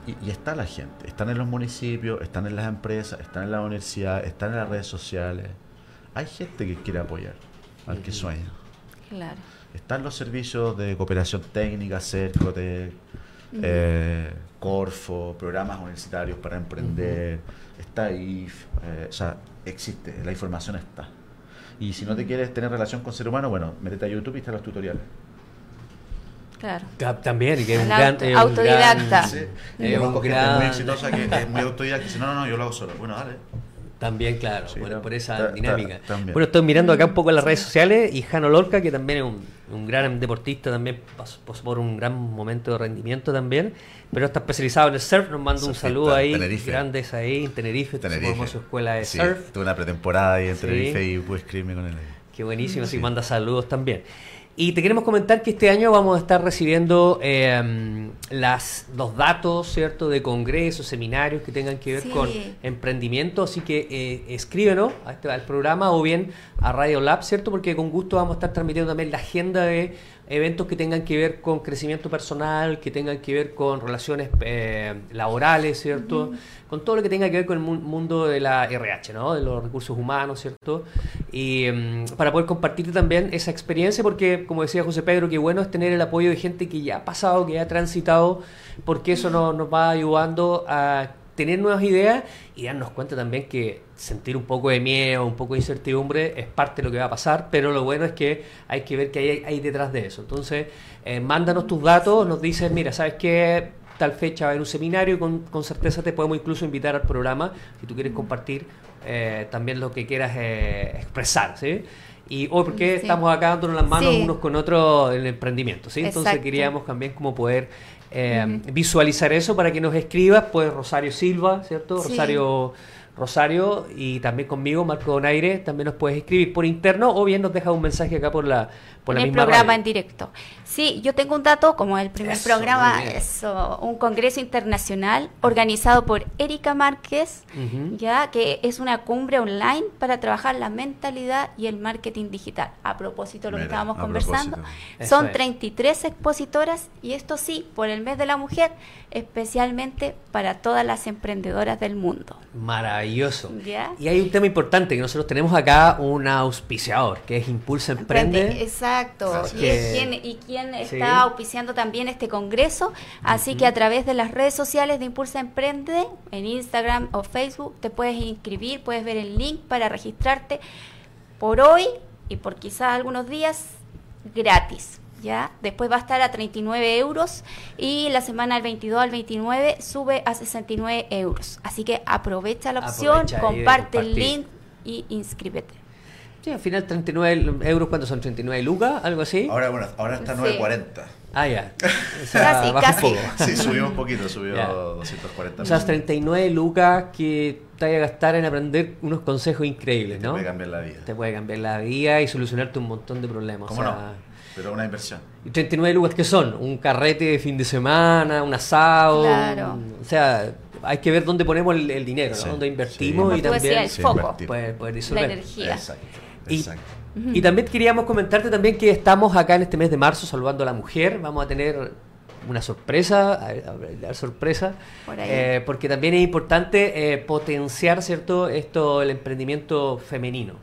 Y, y, está la gente, están en los municipios, están en las empresas, están en la universidad, están en las redes sociales hay gente que quiere apoyar al que sueña. Claro. Están los servicios de cooperación técnica, CERCOTE, eh, Corfo, programas universitarios para emprender, está IF, eh, o sea, existe, la información está. Y si no te quieres tener relación con ser humano, bueno, métete a YouTube y están los tutoriales. Claro. También, que es un gran, auto- es un autodidacta. gran- Sí. Yo un muy exitosa que es muy autodidacta dice, no, no, no, yo lo hago solo. Bueno, dale. También, claro, Sí, bueno, por esa ta- dinámica. ta-. Bueno, estoy mirando acá un poco en las redes sociales y Jano Lorca, que también es un, un gran deportista, también pasó, pasó por un gran momento de rendimiento también, pero está especializado en el surf, nos manda un saludo ahí, Tenerife. grandes ahí en Tenerife, Tenerife. formó su escuela de Sí, surf. Tuve una pretemporada ahí en Sí. Tenerife y pude escribirme con él. ahí. Qué buenísimo, así Sí. manda saludos también. Y te queremos comentar que este año vamos a estar recibiendo eh, las, los datos, ¿cierto?, de congresos, seminarios que tengan que ver Sí. con emprendimiento. Así que eh, escríbenos a este, al programa o bien a Radio Lab, ¿cierto? Porque con gusto vamos a estar transmitiendo también la agenda de eventos que tengan que ver con crecimiento personal, que tengan que ver con relaciones eh, laborales, ¿cierto? Con todo lo que tenga que ver con el mu- mundo de la RH, ¿no? De los recursos humanos, ¿cierto? Y mm, para poder compartir también esa experiencia, porque como decía José Pedro, qué bueno es tener el apoyo de gente que ya ha pasado, que ya ha transitado, porque eso nos, nos va ayudando a tener nuevas ideas y darnos cuenta también que sentir un poco de miedo, un poco de incertidumbre es parte de lo que va a pasar, pero lo bueno es que hay que ver qué hay, hay detrás de eso. Entonces, eh, mándanos tus datos, nos dices, mira, ¿sabes qué? Tal fecha va a haber un seminario y con, con certeza te podemos incluso invitar al programa si tú quieres compartir eh, también lo que quieras eh, expresar, ¿sí? Y hoy, porque Sí. estamos acá dándonos las manos Sí. unos con otros en el emprendimiento, ¿sí? Entonces queríamos también como poder eh, visualizar eso para que nos escribas, pues Rosario Silva, ¿cierto? Sí. Rosario Rosario y también conmigo, Marco Donaire, también nos puedes escribir por interno o bien nos dejas un mensaje acá por la, por en la el misma programa radio. en directo. Sí, yo tengo un dato, como el primer Eso, programa, muy bien. es oh, un congreso internacional organizado por Erika Márquez, ya que es una cumbre online para trabajar la mentalidad y el marketing digital. A propósito de lo que estábamos conversando, propósito. Eso son es. 33 expositoras y esto sí, por el mes de la mujer, especialmente para todas las emprendedoras del mundo. Maravilloso. ¿Ya? Y hay un tema importante que nosotros tenemos acá un auspiciador, que es Impulsa Emprende. Exacto. Así Y, es quien, y quien Sí. está auspiciando también este congreso. Así que a través de las redes sociales de Impulsa Emprende, en Instagram o Facebook, te puedes inscribir, puedes ver el link para registrarte por hoy y por quizás algunos días gratis. ¿Ya? Después va a estar a 39 euros y la semana del 22 al 29 sube a 69 euros. Así que aprovecha la opción, Aprovecha comparte el link y inscríbete. Sí, al final 39 euros, ¿cuántos son? ¿39 lucas? ¿Algo así? Ahora, bueno, ahora está Sí. 9.40. Ah, ya. O sea, Casi, casi. Sí, subió un poquito, subió Ya. 240 O sea, pesos. 39 lucas que te vaya a gastar en aprender unos consejos increíbles, Te ¿no? puede cambiar la vida. Te puede cambiar la vida y solucionarte un montón de problemas. ¿Cómo o sea, no? Pero una inversión. ¿Y 39 lucas qué son? Un carrete de fin de semana, un asado. Claro. un- o sea, hay que ver dónde ponemos el, el dinero, ¿no? Sí, Dónde sí. invertimos Como y tú también decías, el Sí, foco, invertir. poder, poder la energía. Exacto. Y- Exacto. Y también queríamos comentarte también que estamos acá en este mes de marzo saludando a la mujer. Vamos a tener una sorpresa, a ver, a ver, la sorpresa, Por ahí. eh, porque también es importante eh, potenciar, ¿cierto? Esto, el emprendimiento femenino.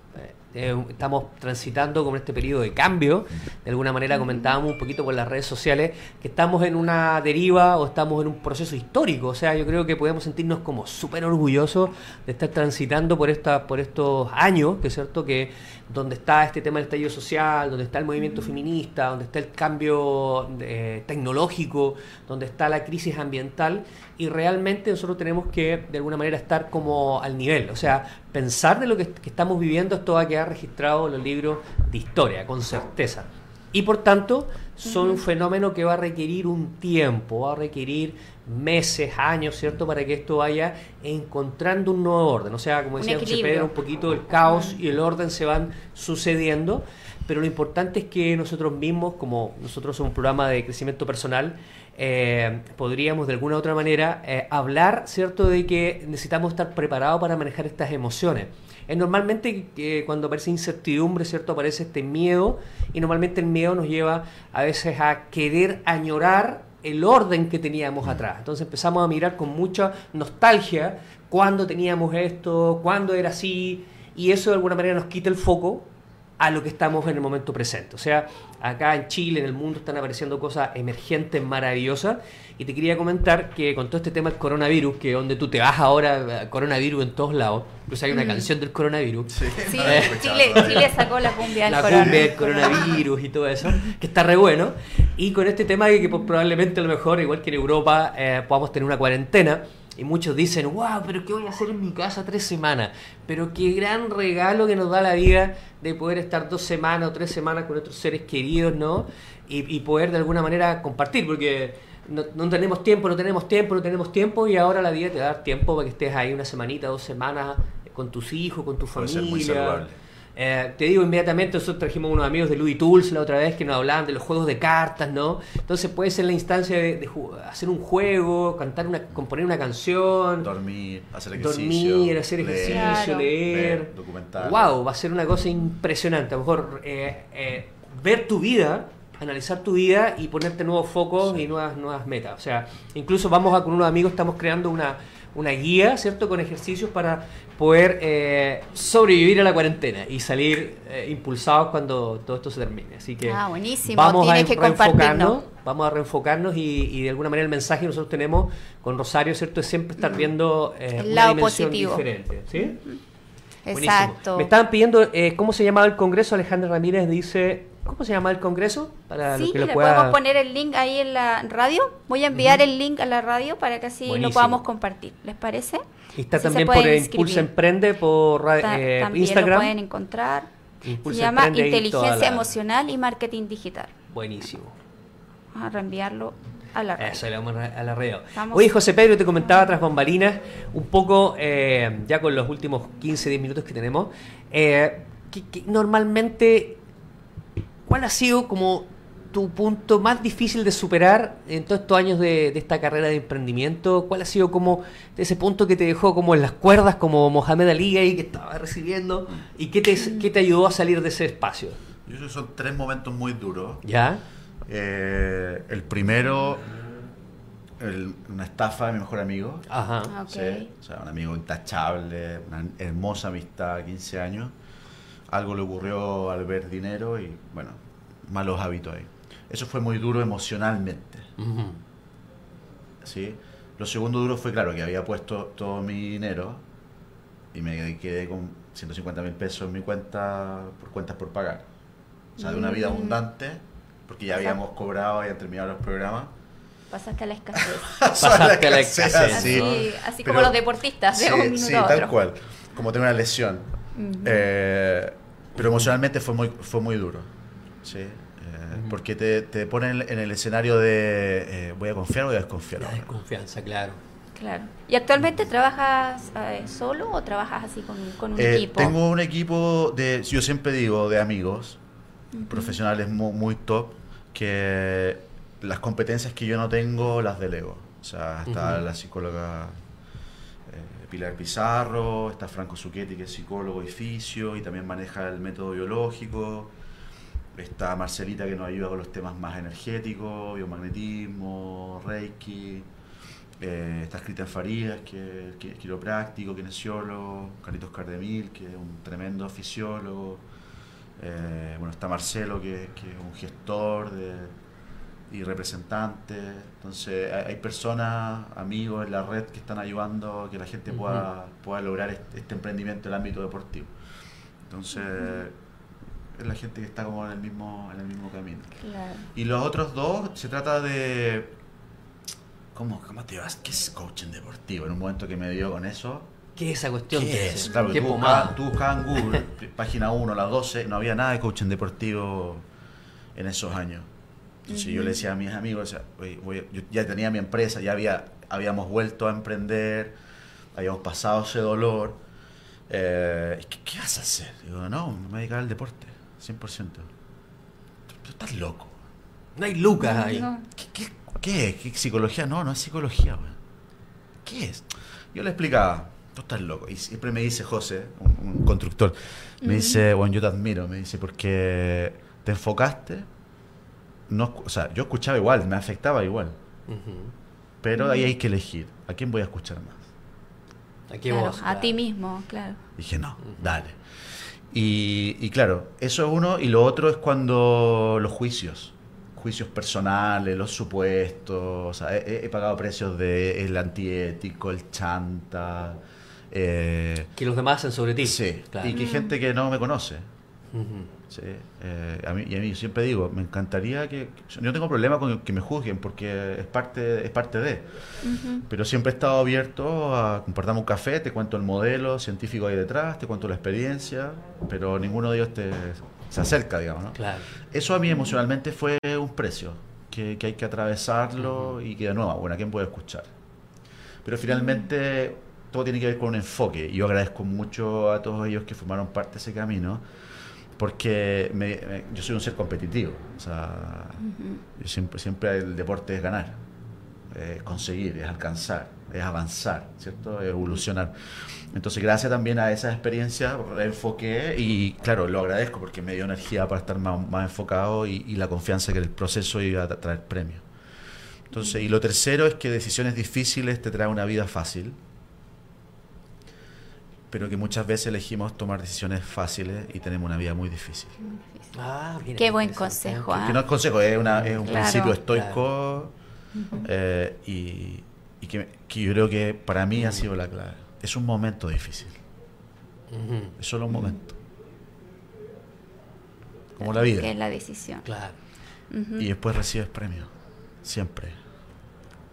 Eh, estamos transitando con este periodo de cambio. De alguna manera comentábamos un poquito por las redes sociales que estamos en una deriva o estamos en un proceso histórico. O sea, yo creo que podemos sentirnos como súper orgullosos de estar transitando por esta, por estos años, que es cierto que donde está este tema del estallido social, donde está el movimiento feminista, donde está el cambio eh, tecnológico, donde está la crisis ambiental, y realmente nosotros tenemos que de alguna manera estar como al nivel, o sea, pensar de lo que, que estamos viviendo, esto va a quedar registrado en los libros de historia, con certeza. Y por tanto, son un fenómeno que va a requerir un tiempo, va a requerir meses, años, ¿cierto? Para que esto vaya encontrando un nuevo orden. O sea, como decía José. Pedro, un poquito el caos y el orden se van sucediendo, pero lo importante es que nosotros mismos, como nosotros somos un programa de crecimiento personal, eh, podríamos de alguna u otra manera eh, hablar, ¿cierto?, de que necesitamos estar preparados para manejar estas emociones. Es normalmente cuando aparece incertidumbre, ¿cierto?, aparece este miedo y normalmente el miedo nos lleva a veces a querer añorar el orden que teníamos atrás. Entonces empezamos a mirar con mucha nostalgia cuándo teníamos esto, cuándo era así, y eso de alguna manera nos quita el foco a lo que estamos en el momento presente. O sea, acá en Chile, en el mundo, están apareciendo cosas emergentes, maravillosas. Y te quería comentar que con todo este tema del coronavirus, que donde tú te vas ahora, coronavirus en todos lados, incluso hay una mm. canción del coronavirus. Sí, Chile, Chile, sacó la cumbia del la cumbia del coronavirus y todo eso, que está re bueno. Y con este tema de que probablemente a lo mejor, igual que en Europa, eh, podamos tener una cuarentena y muchos dicen, wow, pero ¿qué voy a hacer en mi casa tres semanas? Pero qué gran regalo que nos da la vida de poder estar dos semanas o tres semanas con nuestros seres queridos, ¿no? Y, poder de alguna manera compartir, porque no, no, tenemos tiempo, no tenemos tiempo, no tenemos tiempo, y ahora la vida te da tiempo para que estés ahí una semanita, dos semanas con tus hijos, con tu familia. Eh, te digo inmediatamente, nosotros trajimos unos amigos de Louis Tools la otra vez que nos hablaban de los juegos de cartas, ¿no? Entonces puede ser la instancia de, hacer un juego, cantar una, componer una canción, dormir, hacer ejercicio, dormir, hacer ejercicio, leer, documentar. Wow, va a ser una cosa impresionante. A lo mejor eh, eh, ver tu vida analizar tu vida y ponerte nuevos focos y nuevas, nuevas metas. O sea, incluso vamos a con unos amigos, estamos creando una, una guía, ¿cierto? Con ejercicios para poder eh, sobrevivir a la cuarentena y salir eh, impulsados cuando todo esto se termine. Así que ah, buenísimo. vamos a reenfocarnos, vamos a reenfocarnos y, de alguna manera el mensaje que nosotros tenemos con Rosario, ¿cierto? Es siempre estar viendo eh, el lado positivo. diferente. ¿sí? Exacto. Me estaban pidiendo cómo se llamaba el Congreso. Alejandra Ramírez dice ¿Cómo se llama el congreso? Para sí, que le podemos poner el link ahí en la radio. Voy a enviar el link a la radio para que así lo podamos compartir. ¿Les parece? Y está también por Impulso Emprende por eh, también Instagram. lo pueden encontrar. se llama Inteligencia Emocional y Marketing Digital. Buenísimo. Vamos a reenviarlo a la radio. Eso, le vamos a la radio. Oye, José Pedro, te comentaba tras bambalinas, un poco, eh, ya con los últimos 15, 10 minutos que tenemos, eh, que normalmente ¿Cuál ha sido como tu punto más difícil de superar en todos estos años de, esta carrera de emprendimiento? ¿Cuál ha sido como ese punto que te dejó como en las cuerdas, como Mohamed Ali ahí que estaba recibiendo? ¿Y qué te, qué te ayudó a salir de ese espacio? Yo creo que son tres momentos muy duros. ¿Ya? Eh, el primero, una estafa de mi mejor amigo. Ajá. Ah, okay. o sea, un amigo intachable, una hermosa amistad, 15 años algo le ocurrió al ver dinero y, bueno, malos hábitos ahí. Eso fue muy duro emocionalmente. ¿Sí? Lo segundo duro fue, claro, que había puesto todo mi dinero y me quedé con 150 mil pesos en mi cuenta por cuentas por pagar. O sea, de una vida mm. abundante, porque ya habíamos cobrado, habían terminado los programas. Pasaste a la escasez. [LAUGHS] Pasaste a la escasez. Así, así como los deportistas, de un minuto sí, tal cual. Como tengo una lesión. eh, pero emocionalmente fue muy, fue muy duro. ¿sí? Eh, porque te, te ponen en el escenario de eh, voy a confiar o voy a desconfiar. La desconfianza, claro. Claro. ¿Y actualmente trabajas eh, solo o trabajas así con, con un equipo? Tengo un equipo de, yo siempre digo, de amigos, profesionales muy, muy, top, que las competencias que yo no tengo las delego. O sea, está la psicóloga Pilar Pizarro, está Franco Zucchetti, que es psicólogo y fisio, y también maneja el método biológico. Está Marcelita, que nos ayuda con los temas más energéticos, biomagnetismo, reiki. Eh, está Cristian Farías, que es quiropráctico, kinesiólogo. Carlitos Cardemil, que es un tremendo fisiólogo. Eh, bueno, está Marcelo, que, que es un gestor de y representantes. Entonces hay, personas, amigos en la red que están ayudando a que la gente pueda, pueda lograr este, emprendimiento en el ámbito deportivo. Entonces es la gente que está como en el mismo, en el mismo camino. Y los otros dos se trata de... ¿Cómo, ¿Cómo te vas? ¿Qué es coaching deportivo? En un momento que me dio con eso, ¿Qué es esa cuestión? ¿Qué es? Claro, tú, buscabas, tú, buscabas, en Google, [LAUGHS] página 1, las 12, no había nada de coaching deportivo en esos años. Entonces yo le decía a mis amigos, yo ya tenía mi empresa, ya había, habíamos vuelto a emprender, habíamos pasado ese dolor. Eh, ¿qué, vas a hacer? Digo, no, me voy a dedicar al deporte, 100%. Tú, estás loco. No hay lucas ahí. ¿Qué, qué, qué, psicología? No, no es psicología. ¿Qué es? Yo le explicaba, tú estás loco. Y siempre me dice José, un, constructor, me dice, bueno, yo te admiro, me dice, porque te enfocaste no, o sea, yo escuchaba igual, me afectaba igual. Pero ahí hay que elegir. ¿A quién voy a escuchar más? a ti mismo, claro. Dije, no, dale. Y, claro, eso es uno. Y lo otro es cuando los juicios, juicios personales, los supuestos. he, pagado precios de el antiético, el chanta. Eh, que los demás hacen sobre ti. Sí, y que gente que no me conoce. Sí, eh, a mí, y a mí siempre digo, me encantaría que... Yo no tengo problema con que me juzguen porque es parte, es parte de... Pero siempre he estado abierto a compartamos un café, te cuento el modelo científico ahí detrás, te cuento la experiencia, pero ninguno de ellos te, se acerca, digamos. ¿no? Claro. Eso a mí emocionalmente fue un precio, que, que hay que atravesarlo y que de nuevo, bueno, ¿a quién puede escuchar? Pero finalmente todo tiene que ver con un enfoque. Y yo agradezco mucho a todos ellos que formaron parte de ese camino porque yo soy un ser competitivo. O sea, siempre, siempre el deporte es ganar, es conseguir, es alcanzar, es avanzar, ¿cierto? Es evolucionar. Entonces, gracias también a esa experiencia, enfoqué y, claro, lo agradezco porque me dio energía para estar más, más enfocado y, y, la confianza que el proceso iba a traer premios. Entonces, y lo tercero es que decisiones difíciles te traen una vida fácil pero que muchas veces elegimos tomar decisiones fáciles y tenemos una vida muy difícil. Ah, Qué buen consejo. Que, no es consejo, es, una, es un principio estoico eh, y, y que, yo creo que para mí ha sido la clave. Es un momento difícil. Es solo un momento. Como la vida. es la decisión. Claro. Y después recibes premio. Siempre.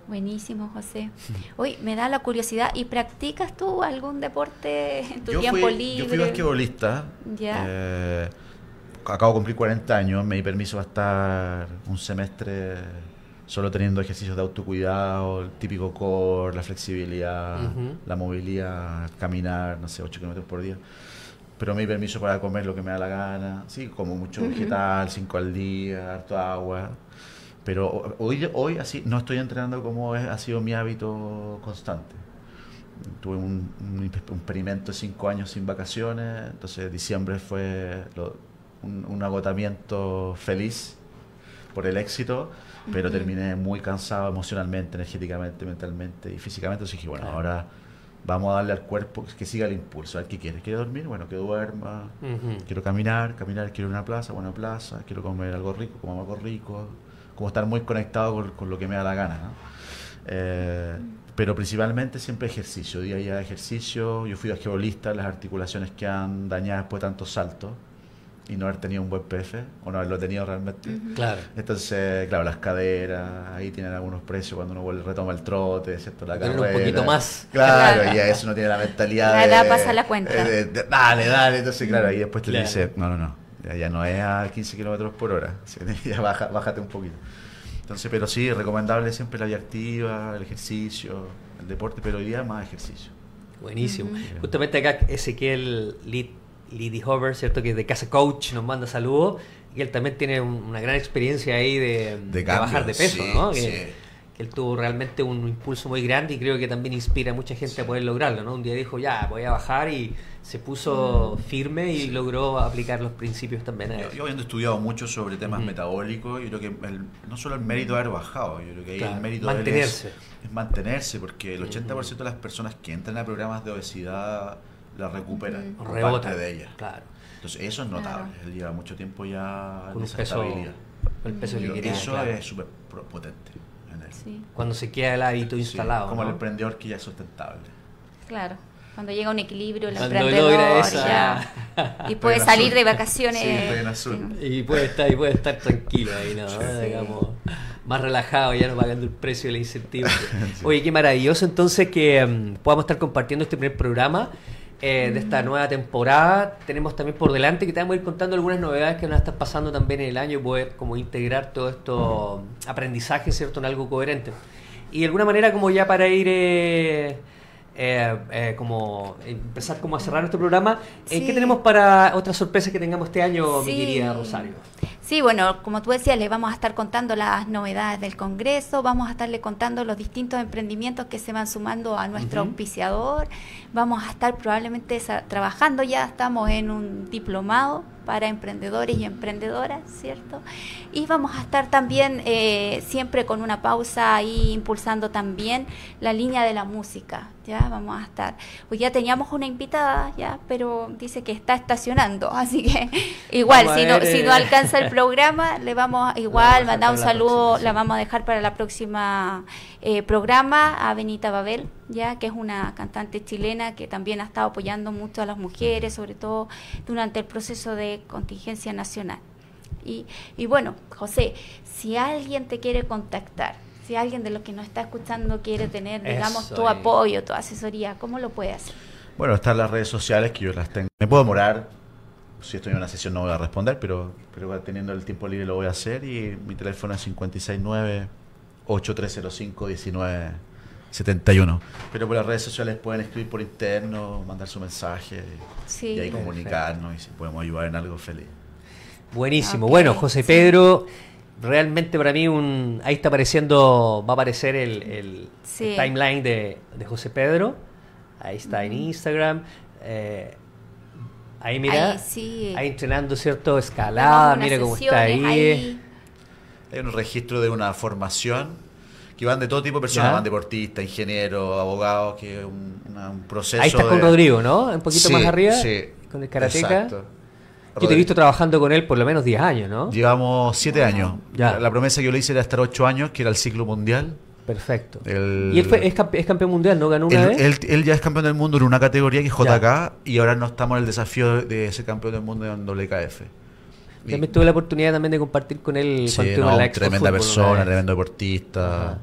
Buenísimo, José. [LAUGHS] Hoy me da la curiosidad, ¿y practicas tú algún deporte en tu tiempo libre? Yo fui basquetbolista. Ya. Eh, acabo de cumplir 40 años, me di permiso a estar un semestre solo teniendo ejercicios de autocuidado, el típico core, la flexibilidad, la movilidad, caminar, no sé, 8 kilómetros por día. Pero me di permiso para comer lo que me da la gana, sí, como mucho vegetal, 5 al día, harto agua. Pero hoy, hoy así no estoy entrenando como es, ha sido mi hábito constante. Tuve un, experimento de cinco años sin vacaciones, entonces diciembre fue un, agotamiento feliz por el éxito, pero terminé muy cansado emocionalmente, energéticamente, mentalmente y físicamente. Entonces dije, bueno, ahora vamos a darle al cuerpo que siga el impulso. A ver qué quiere. ¿Quiere dormir? Bueno, que duerma. Quiero caminar, caminar, quiero ir a una plaza, buena plaza. Quiero comer algo rico, como algo rico como estar muy conectado con, lo que me da la gana. Eh, pero principalmente siempre ejercicio, día a día ejercicio. Yo fui basquetbolista, las articulaciones que han dañado después de tantos saltos y no haber tenido un buen PF o no haberlo tenido realmente. Claro. Entonces, claro, las caderas, ahí tienen algunos precios cuando uno vuelve, retoma el trote, ¿cierto? La carrera. un poquito más. Claro, y [LAUGHS] a eso no tiene la mentalidad. La edad pasa la cuenta. dale, dale. Entonces, claro, ahí después te dice, no, no, no ya, no es a 15 kilómetros por hora, [LAUGHS] ya baja, bájate un poquito. Entonces, pero sí, recomendable siempre la vida activa, el ejercicio, el deporte, pero hoy día más ejercicio. Buenísimo. Justamente acá Ezequiel Liddy Hover, ¿cierto? Que es de Casa Coach, nos manda saludos. Y él también tiene una gran experiencia ahí de, de, bajar de peso, ¿no? él tuvo realmente un impulso muy grande y creo que también inspira a mucha gente a poder lograrlo, ¿no? Un día dijo, ya, voy a bajar y se puso mm. firme y logró aplicar los principios también a Yo, yo habiendo estudiado mucho sobre temas metabólicos, yo creo que no solo el mérito de haber bajado, yo creo que ahí el mérito mantenerse. es, mantenerse, porque el 80% de las personas que entran a programas de obesidad la recuperan, rebota de ellas. Claro. Entonces eso es notable, él lleva mucho tiempo ya con esa peso, El peso que Eso es súper potente. Cuando se queda el hábito instalado. como el emprendedor que ya es sustentable. Claro. Cuando llega un equilibrio, el emprendedor y puede salir de vacaciones. Y puede estar, y puede estar tranquilo ahí, ¿no? Digamos, más relajado, ya no pagando el precio de la incentiva. [LAUGHS] Oye, qué maravilloso entonces que um, podamos estar compartiendo este primer programa. Eh, de esta nueva temporada. Tenemos también por delante que te vamos a ir contando algunas novedades que nos están pasando también en el año, poder como integrar todo esto aprendizaje, ¿cierto?, en algo coherente. Y de alguna manera como ya para ir... Eh, eh, eh, como empezar como a cerrar nuestro programa. ¿qué tenemos para otras sorpresas que tengamos este año, mi querida Rosario? Sí, bueno, como tú decías, les vamos a estar contando las novedades del Congreso, vamos a estarle contando los distintos emprendimientos que se van sumando a nuestro auspiciador, vamos a estar probablemente trabajando, ya estamos en un diplomado para emprendedores y emprendedoras, ¿cierto? Y vamos a estar también eh, siempre con una pausa ahí impulsando también la línea de la música, ¿ya? Vamos a estar. Hoy ya teníamos una invitada, ¿ya? Pero dice que está estacionando, [LAUGHS] así que igual, si no, si no eh. alcanza el programa, le vamos a, igual mandar un saludo, la vamos a dejar para la próxima eh, programa a Benita Babel, ya que es una cantante chilena que también ha estado apoyando mucho a las mujeres, sobre todo durante el proceso de contingencia nacional. Y, y bueno, José, si alguien te quiere contactar, si alguien de los que nos está escuchando quiere tener, digamos, tu apoyo, tu asesoría, ¿cómo lo puede hacer? Bueno, están las redes sociales que yo las tengo. Me puedo demorar, si estoy en una sesión no voy a responder, pero, pero teniendo el tiempo libre lo voy a hacer y mi teléfono es 569 8305 1971. Pero por las redes sociales pueden escribir por interno, mandar su mensaje y ahí comunicarnos y si podemos ayudar en algo feliz. Buenísimo. Bueno, José Pedro, realmente para mí un ahí está apareciendo, va a aparecer el, timeline de, José Pedro. Ahí está en Instagram. Eh, ahí mira, ahí, ahí, entrenando cierto escalada, mira cómo está ahí hay un registro de una formación que van de todo tipo de personas, van deportistas, ingenieros, abogados, que es un, proceso. Ahí estás con Rodrigo, ¿no? Un poquito más arriba. Sí. Con el karateca. Exacto. Yo te he visto trabajando con él por lo menos 10 años, ¿no? Llevamos 7 años. Ya. La, promesa que yo le hice era estar 8 años, que era el ciclo mundial. Perfecto. y él es, campeón mundial, ¿no? ¿Ganó una vez? Él, ya es campeón del mundo en una categoría que es JK y ahora no estamos en el desafío de ser campeón del mundo en WKF. También tuve la oportunidad también de compartir con él. Sí, tremenda persona, tremendo deportista.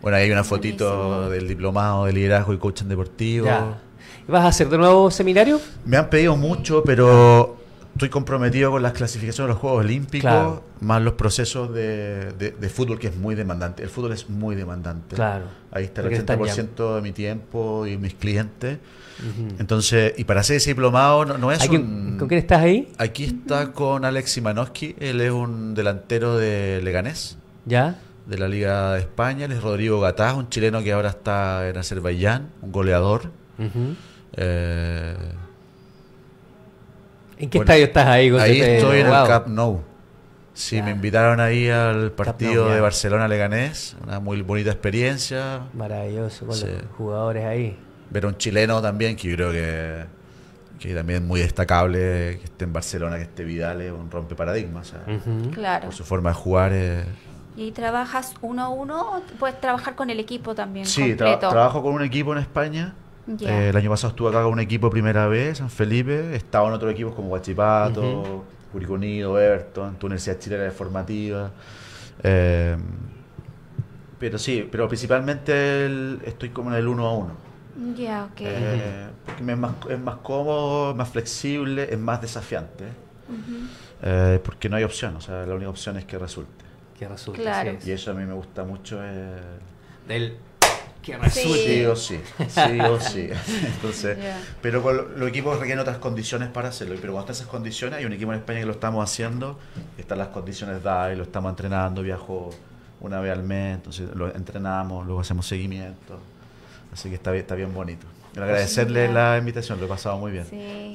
Bueno, ahí hay una fotito del diplomado de liderazgo y coaching deportivo. ¿Vas a hacer de nuevo seminario? Me han pedido mucho, pero estoy comprometido con las clasificaciones de los Juegos Olímpicos, más los procesos de, de, fútbol, que es muy demandante. El fútbol es muy demandante. Claro. Ahí está el 80% de mi tiempo y mis clientes. Entonces, y para hacer ese diplomado no, es un... ¿Con quién estás ahí? Aquí está con Alex Simanowski, él es un delantero de Leganés. ¿Ya? De la Liga de España, él es Rodrigo Gataz, un chileno que ahora está en Azerbaiyán, un goleador. eh, ¿En qué estadio estás ahí? Ahí estoy en el Camp Nou. Sí, me invitaron ahí al partido de Barcelona-Leganés, una muy bonita experiencia. Maravilloso, con los jugadores ahí. Ver a un chileno también, que yo creo que, que también es muy destacable que esté en Barcelona, que esté Vidal, es un rompe paradigmas. Claro. Por su forma de jugar. ¿Y trabajas uno a uno o puedes trabajar con el equipo también? Sí, trabajo con un equipo en España eh, el año pasado estuve acá con un equipo primera vez, San Felipe. Estaba en otros equipos como Guachipato, uh Everton, tu Universidad Chilena de Formativa. Eh, pero sí, pero principalmente estoy como en el uno a uno. Ya, ok. Eh, porque es más, es más cómodo, es más flexible, es más desafiante. porque no hay opción, o sea, la única opción es que resulte. Que resulte, claro. Y eso a mí me gusta mucho. Del Sí. o sí, sí o [LAUGHS] sí. [LAUGHS] Entonces, pero los equipos requieren otras condiciones para hacerlo. Pero cuando están esas condiciones, hay un equipo en España que lo estamos haciendo, están las condiciones dadas y lo estamos entrenando, viajo una vez al mes, entonces lo entrenamos, luego hacemos seguimiento. Así que está bien, está bien bonito. agradecerle la invitación, lo he pasado muy bien.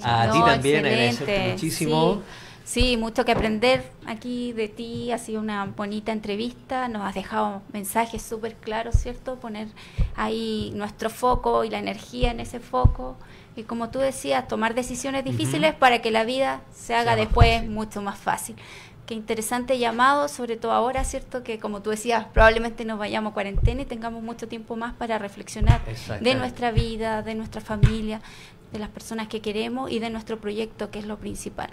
A ti también, agradecerte muchísimo. Sí, mucho que aprender aquí de ti. Ha sido una bonita entrevista. Nos has dejado mensajes súper claros, ¿cierto? Poner ahí nuestro foco y la energía en ese foco. Y como tú decías, tomar decisiones difíciles para que la vida se haga después mucho más fácil. Qué interesante llamado, sobre todo ahora, ¿cierto? Que como tú decías, probablemente nos vayamos a cuarentena y tengamos mucho tiempo más para reflexionar de nuestra vida, de nuestra familia, de las personas que queremos y de nuestro proyecto, que es lo principal.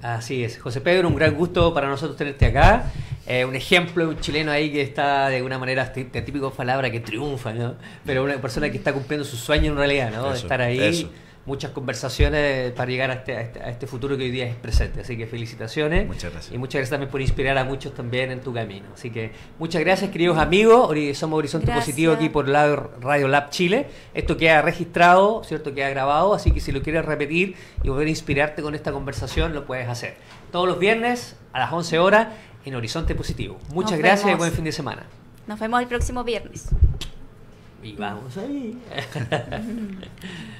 Así es. José Pedro, un gran gusto para nosotros tenerte acá. Eh, un ejemplo, un chileno ahí que está de alguna manera, típico palabra que triunfa, ¿no? Pero una persona que está cumpliendo su sueño en realidad, ¿no? de estar ahí muchas conversaciones para llegar este, a este, a este, futuro que hoy día es presente. Así que felicitaciones. Muchas gracias. Y muchas gracias también por inspirar a muchos también en tu camino. Así que muchas gracias, queridos amigos. Somos Horizonte Positivo aquí por Radio Lab Chile. Esto queda registrado, ¿cierto? Queda grabado. Así que si lo quieres repetir y volver a inspirarte con esta conversación, lo puedes hacer. Todos los viernes a las 11 horas en Horizonte Positivo. Muchas gracias y buen fin de semana. Nos vemos el próximo viernes. Y vamos ahí. [LAUGHS]